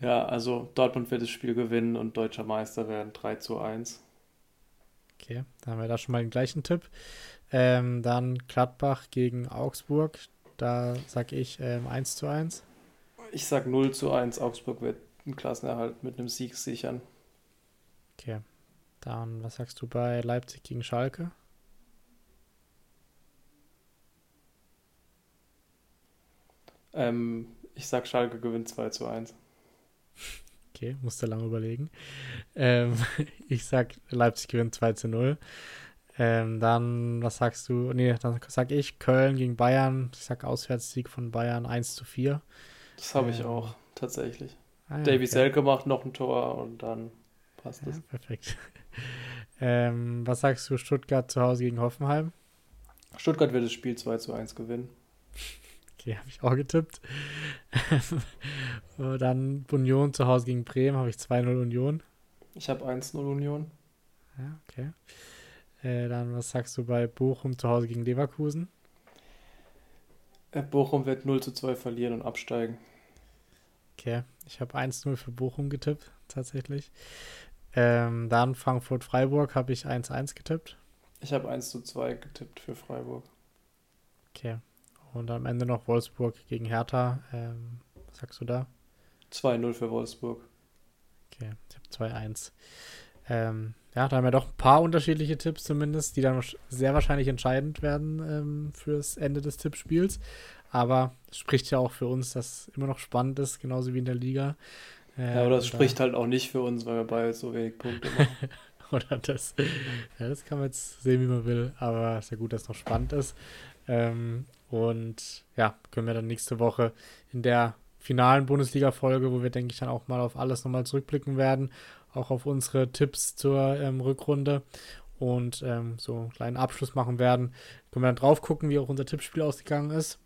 S2: Ja, also Dortmund wird das Spiel gewinnen und deutscher Meister werden 3 zu 1.
S1: Okay, da haben wir da schon mal den gleichen Tipp. Ähm, dann Gladbach gegen Augsburg. Da sag ich ähm, 1 zu 1.
S2: Ich sag 0 zu 1. Augsburg wird einen Klassenerhalt mit einem Sieg sichern.
S1: Okay. Dann, was sagst du bei Leipzig gegen Schalke?
S2: Ähm, ich sag, Schalke gewinnt 2 zu 1.
S1: Okay, musste lange überlegen. Ähm, ich sag, Leipzig gewinnt 2 zu 0. Ähm, dann, was sagst du? Nee, dann sag ich Köln gegen Bayern. Ich sag Auswärtssieg von Bayern 1 zu 4.
S2: Das habe ich ähm, auch, tatsächlich. Ah, ja, Davy okay. Selke macht noch ein Tor und dann passt es. Ja,
S1: perfekt. ähm, was sagst du, Stuttgart zu Hause gegen Hoffenheim?
S2: Stuttgart wird das Spiel 2 zu 1 gewinnen.
S1: Okay, habe ich auch getippt. dann Union zu Hause gegen Bremen, habe ich 2-0 Union.
S2: Ich habe 1-0 Union.
S1: Ja, okay. Äh, dann, was sagst du bei Bochum zu Hause gegen Leverkusen?
S2: Äh, Bochum wird 0 zu 2 verlieren und absteigen.
S1: Okay, ich habe 1-0 für Bochum getippt, tatsächlich. Ähm, dann Frankfurt-Freiburg habe ich 1-1 getippt.
S2: Ich habe 1 zu 2 getippt für Freiburg.
S1: Okay, und am Ende noch Wolfsburg gegen Hertha. Ähm, was sagst du da?
S2: 2-0 für Wolfsburg.
S1: Okay, ich habe 2-1. Ähm, ja, da haben wir doch ein paar unterschiedliche Tipps zumindest, die dann sehr wahrscheinlich entscheidend werden ähm, fürs Ende des Tippspiels. Aber es spricht ja auch für uns, dass es immer noch spannend ist, genauso wie in der Liga.
S2: Äh, ja, aber das spricht halt auch nicht für uns, weil wir beide so wenig Punkte machen.
S1: oder das. Ja, das kann man jetzt sehen, wie man will, aber es ist ja gut, dass es noch spannend ist. Ähm, und ja, können wir dann nächste Woche in der finalen Bundesliga-Folge, wo wir, denke ich, dann auch mal auf alles nochmal zurückblicken werden, auch auf unsere Tipps zur ähm, Rückrunde und ähm, so einen kleinen Abschluss machen werden. Können wir dann drauf gucken, wie auch unser Tippspiel ausgegangen ist.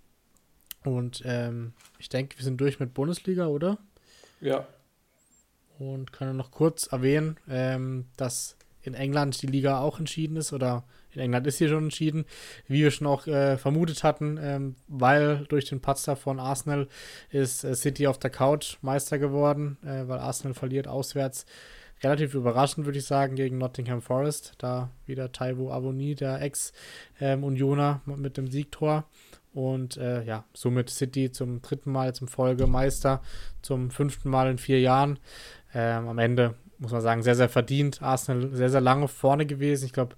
S1: Und ähm, ich denke, wir sind durch mit Bundesliga, oder?
S2: Ja.
S1: Und kann noch kurz erwähnen, ähm, dass in England die Liga auch entschieden ist oder in England ist hier schon entschieden, wie wir schon auch äh, vermutet hatten, ähm, weil durch den Patzer von Arsenal ist äh, City auf der Couch Meister geworden, äh, weil Arsenal verliert auswärts. Relativ überraschend, würde ich sagen, gegen Nottingham Forest. Da wieder Taiwo Avoni, der Ex-Unioner, ähm, mit dem Siegtor. Und äh, ja, somit City zum dritten Mal zum Folge Meister, zum fünften Mal in vier Jahren. Ähm, am Ende muss man sagen, sehr, sehr verdient. Arsenal sehr, sehr lange vorne gewesen. Ich glaube,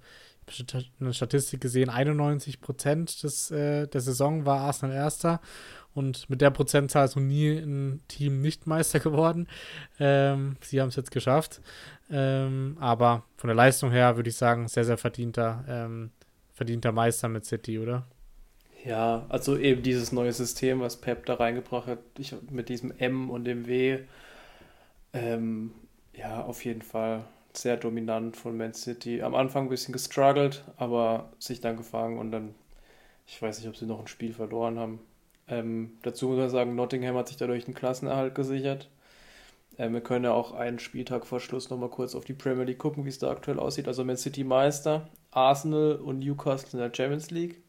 S1: ich habe eine Statistik gesehen, 91 Prozent äh, der Saison war Arsenal Erster. Und mit der Prozentzahl ist noch nie ein Team nicht Meister geworden. Ähm, sie haben es jetzt geschafft. Ähm, aber von der Leistung her würde ich sagen, sehr, sehr verdienter, ähm, verdienter Meister mit City, oder?
S2: Ja, also eben dieses neue System, was Pep da reingebracht hat, ich, mit diesem M und dem W. Ähm, ja, auf jeden Fall sehr dominant von Man City. Am Anfang ein bisschen gestruggelt, aber sich dann gefangen und dann, ich weiß nicht, ob sie noch ein Spiel verloren haben. Ähm, dazu muss man sagen, Nottingham hat sich dadurch einen Klassenerhalt gesichert. Ähm, wir können ja auch einen Spieltag vor Schluss nochmal kurz auf die Premier League gucken, wie es da aktuell aussieht. Also Man City Meister, Arsenal und Newcastle in der Champions League.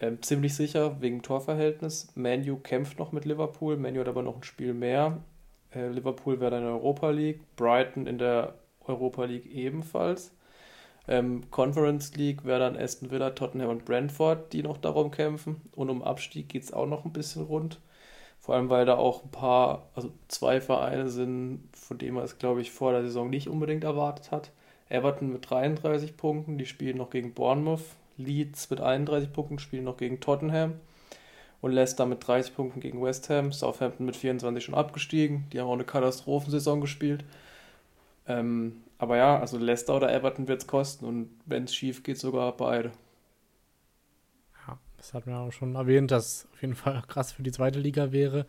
S2: Ähm, ziemlich sicher wegen Torverhältnis. Manu kämpft noch mit Liverpool. Manu hat aber noch ein Spiel mehr. Äh, Liverpool wäre dann in der Europa League, Brighton in der Europa League ebenfalls. Ähm, Conference League wäre dann Aston Villa, Tottenham und Brentford, die noch darum kämpfen. Und um Abstieg geht es auch noch ein bisschen rund. Vor allem, weil da auch ein paar, also zwei Vereine sind, von denen man es, glaube ich, vor der Saison nicht unbedingt erwartet hat. Everton mit 33 Punkten, die spielen noch gegen Bournemouth. Leeds mit 31 Punkten spielen noch gegen Tottenham und Leicester mit 30 Punkten gegen West Ham, Southampton mit 24 schon abgestiegen, die haben auch eine Katastrophensaison gespielt. Ähm, aber ja, also Leicester oder Everton wird es kosten und wenn es schief geht, sogar beide.
S1: Ja, das hat man auch schon erwähnt, dass auf jeden Fall krass für die zweite Liga wäre,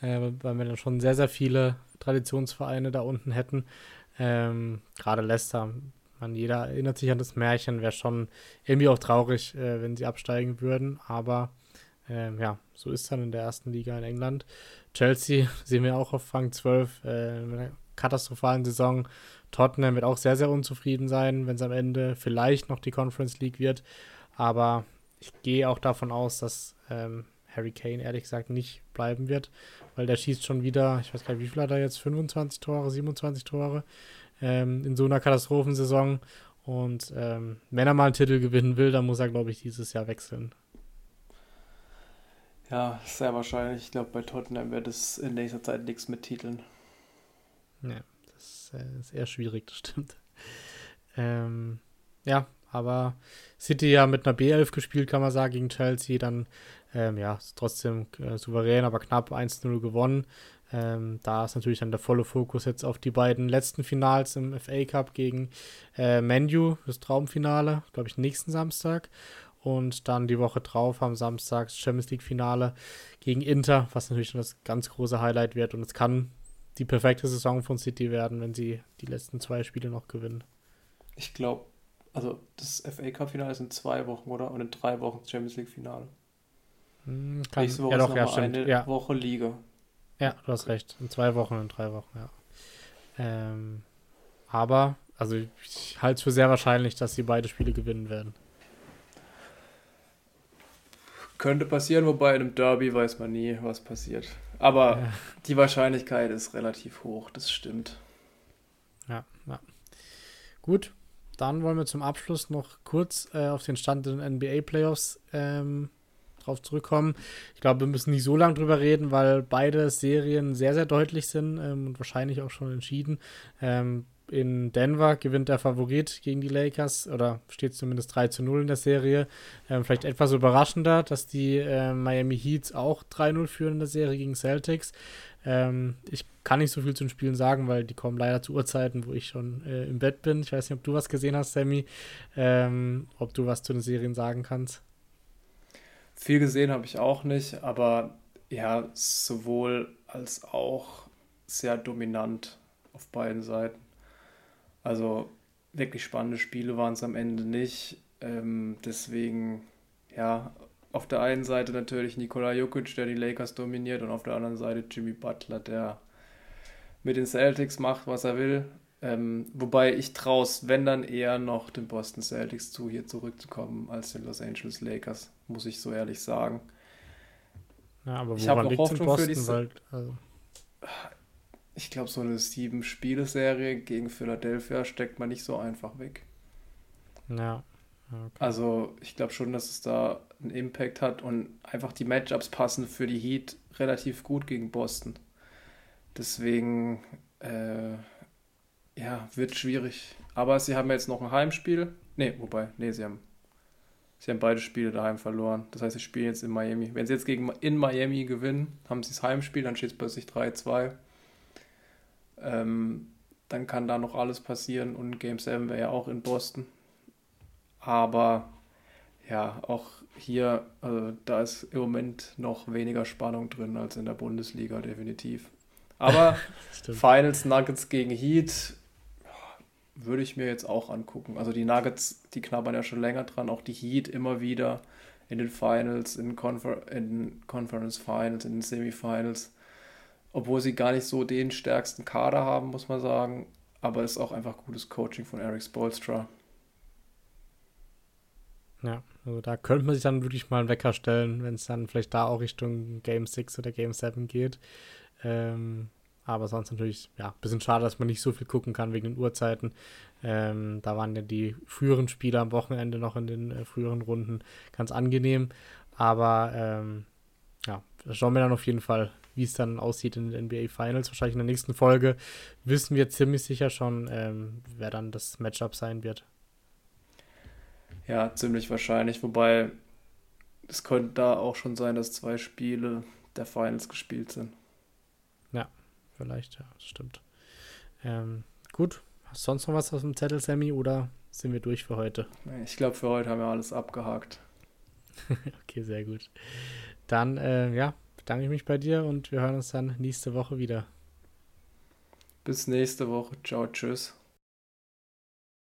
S1: äh, weil wir dann schon sehr, sehr viele Traditionsvereine da unten hätten. Ähm, Gerade Leicester, man, jeder erinnert sich an das Märchen, wäre schon irgendwie auch traurig, äh, wenn sie absteigen würden, aber ähm, ja, so ist dann in der ersten Liga in England. Chelsea sehen wir auch auf Rang 12 äh, mit einer katastrophalen Saison. Tottenham wird auch sehr, sehr unzufrieden sein, wenn es am Ende vielleicht noch die Conference League wird. Aber ich gehe auch davon aus, dass ähm, Harry Kane ehrlich gesagt nicht bleiben wird, weil der schießt schon wieder, ich weiß gar nicht, wie viel hat er jetzt, 25 Tore, 27 Tore ähm, in so einer Katastrophensaison. Und ähm, wenn er mal einen Titel gewinnen will, dann muss er, glaube ich, dieses Jahr wechseln.
S2: Ja, sehr wahrscheinlich. Ich glaube, bei Tottenham wird es in nächster Zeit nichts mit Titeln.
S1: Ja, das äh, ist eher schwierig, das stimmt. Ähm, ja, aber City ja mit einer B11 gespielt, kann man sagen, gegen Chelsea. Dann, ähm, ja, trotzdem äh, souverän, aber knapp 1-0 gewonnen. Ähm, da ist natürlich dann der volle Fokus jetzt auf die beiden letzten Finals im FA Cup gegen äh, Manu, das Traumfinale, glaube ich, nächsten Samstag. Und dann die Woche drauf am Samstag Champions League Finale gegen Inter, was natürlich das ganz große Highlight wird. Und es kann die perfekte Saison von City werden, wenn sie die letzten zwei Spiele noch gewinnen.
S2: Ich glaube, also das FA Cup Finale ist in zwei Wochen, oder? Und in drei Wochen Champions League Finale.
S1: Hm, kann, Nächste Woche ja, doch, ja,
S2: stimmt. eine ja. Woche Liga.
S1: Ja, du hast recht. In zwei Wochen und in drei Wochen, ja. Ähm, aber, also ich halte es für sehr wahrscheinlich, dass sie beide Spiele gewinnen werden.
S2: Könnte passieren, wobei in einem Derby weiß man nie, was passiert. Aber ja. die Wahrscheinlichkeit ist relativ hoch, das stimmt.
S1: Ja, ja. Gut, dann wollen wir zum Abschluss noch kurz äh, auf den Stand der NBA-Playoffs ähm, drauf zurückkommen. Ich glaube, wir müssen nicht so lange drüber reden, weil beide Serien sehr, sehr deutlich sind ähm, und wahrscheinlich auch schon entschieden. Ähm, in Denver gewinnt der Favorit gegen die Lakers oder steht zumindest 3 zu 0 in der Serie. Ähm, vielleicht etwas überraschender, dass die äh, Miami Heats auch 3-0 führen in der Serie gegen Celtics. Ähm, ich kann nicht so viel zu den Spielen sagen, weil die kommen leider zu Uhrzeiten, wo ich schon äh, im Bett bin. Ich weiß nicht, ob du was gesehen hast, Sammy. Ähm, ob du was zu den Serien sagen kannst.
S2: Viel gesehen habe ich auch nicht, aber ja, sowohl als auch sehr dominant auf beiden Seiten. Also wirklich spannende Spiele waren es am Ende nicht. Ähm, deswegen, ja, auf der einen Seite natürlich Nikola Jokic, der die Lakers dominiert, und auf der anderen Seite Jimmy Butler, der mit den Celtics macht, was er will. Ähm, wobei ich traue es, wenn dann eher noch den Boston Celtics zu, hier zurückzukommen, als den Los Angeles Lakers, muss ich so ehrlich sagen. Ja, aber ich habe noch Hoffnung Boston, für die weil, also. Ich glaube, so eine sieben-Spiele-Serie gegen Philadelphia steckt man nicht so einfach weg. Ja. Okay. Also ich glaube schon, dass es da einen Impact hat und einfach die Matchups passen für die Heat relativ gut gegen Boston. Deswegen, äh, ja, wird schwierig. Aber sie haben jetzt noch ein Heimspiel. Ne, wobei, ne, sie haben, sie haben beide Spiele daheim verloren. Das heißt, sie spielen jetzt in Miami. Wenn sie jetzt gegen in Miami gewinnen, haben sie das Heimspiel, dann steht es plötzlich 3-2. Ähm, dann kann da noch alles passieren und Game 7 wäre ja auch in Boston. Aber ja, auch hier, also da ist im Moment noch weniger Spannung drin als in der Bundesliga, definitiv. Aber Finals Nuggets gegen Heat würde ich mir jetzt auch angucken. Also die Nuggets, die knabbern ja schon länger dran, auch die Heat immer wieder in den Finals, in, Confer in Conference Finals, in den Semifinals obwohl sie gar nicht so den stärksten Kader haben, muss man sagen. Aber es ist auch einfach gutes Coaching von Eric Spolstra.
S1: Ja, also da könnte man sich dann wirklich mal einen Wecker stellen, wenn es dann vielleicht da auch Richtung Game 6 oder Game 7 geht. Ähm, aber sonst natürlich, ja, ein bisschen schade, dass man nicht so viel gucken kann wegen den Uhrzeiten. Ähm, da waren ja die früheren Spieler am Wochenende noch in den äh, früheren Runden ganz angenehm. Aber ähm, ja, schauen wir dann auf jeden Fall wie es dann aussieht in den NBA Finals. Wahrscheinlich in der nächsten Folge wissen wir ziemlich sicher schon, ähm, wer dann das Matchup sein wird.
S2: Ja, ziemlich wahrscheinlich. Wobei es könnte da auch schon sein, dass zwei Spiele der Finals gespielt sind.
S1: Ja, vielleicht, ja, das stimmt. Ähm, gut, hast du sonst noch was auf dem Zettel, Sammy, oder sind wir durch für heute?
S2: Ich glaube, für heute haben wir alles abgehakt.
S1: okay, sehr gut. Dann, äh, ja, bedanke ich mich bei dir und wir hören uns dann nächste Woche wieder.
S2: Bis nächste Woche. Ciao, tschüss.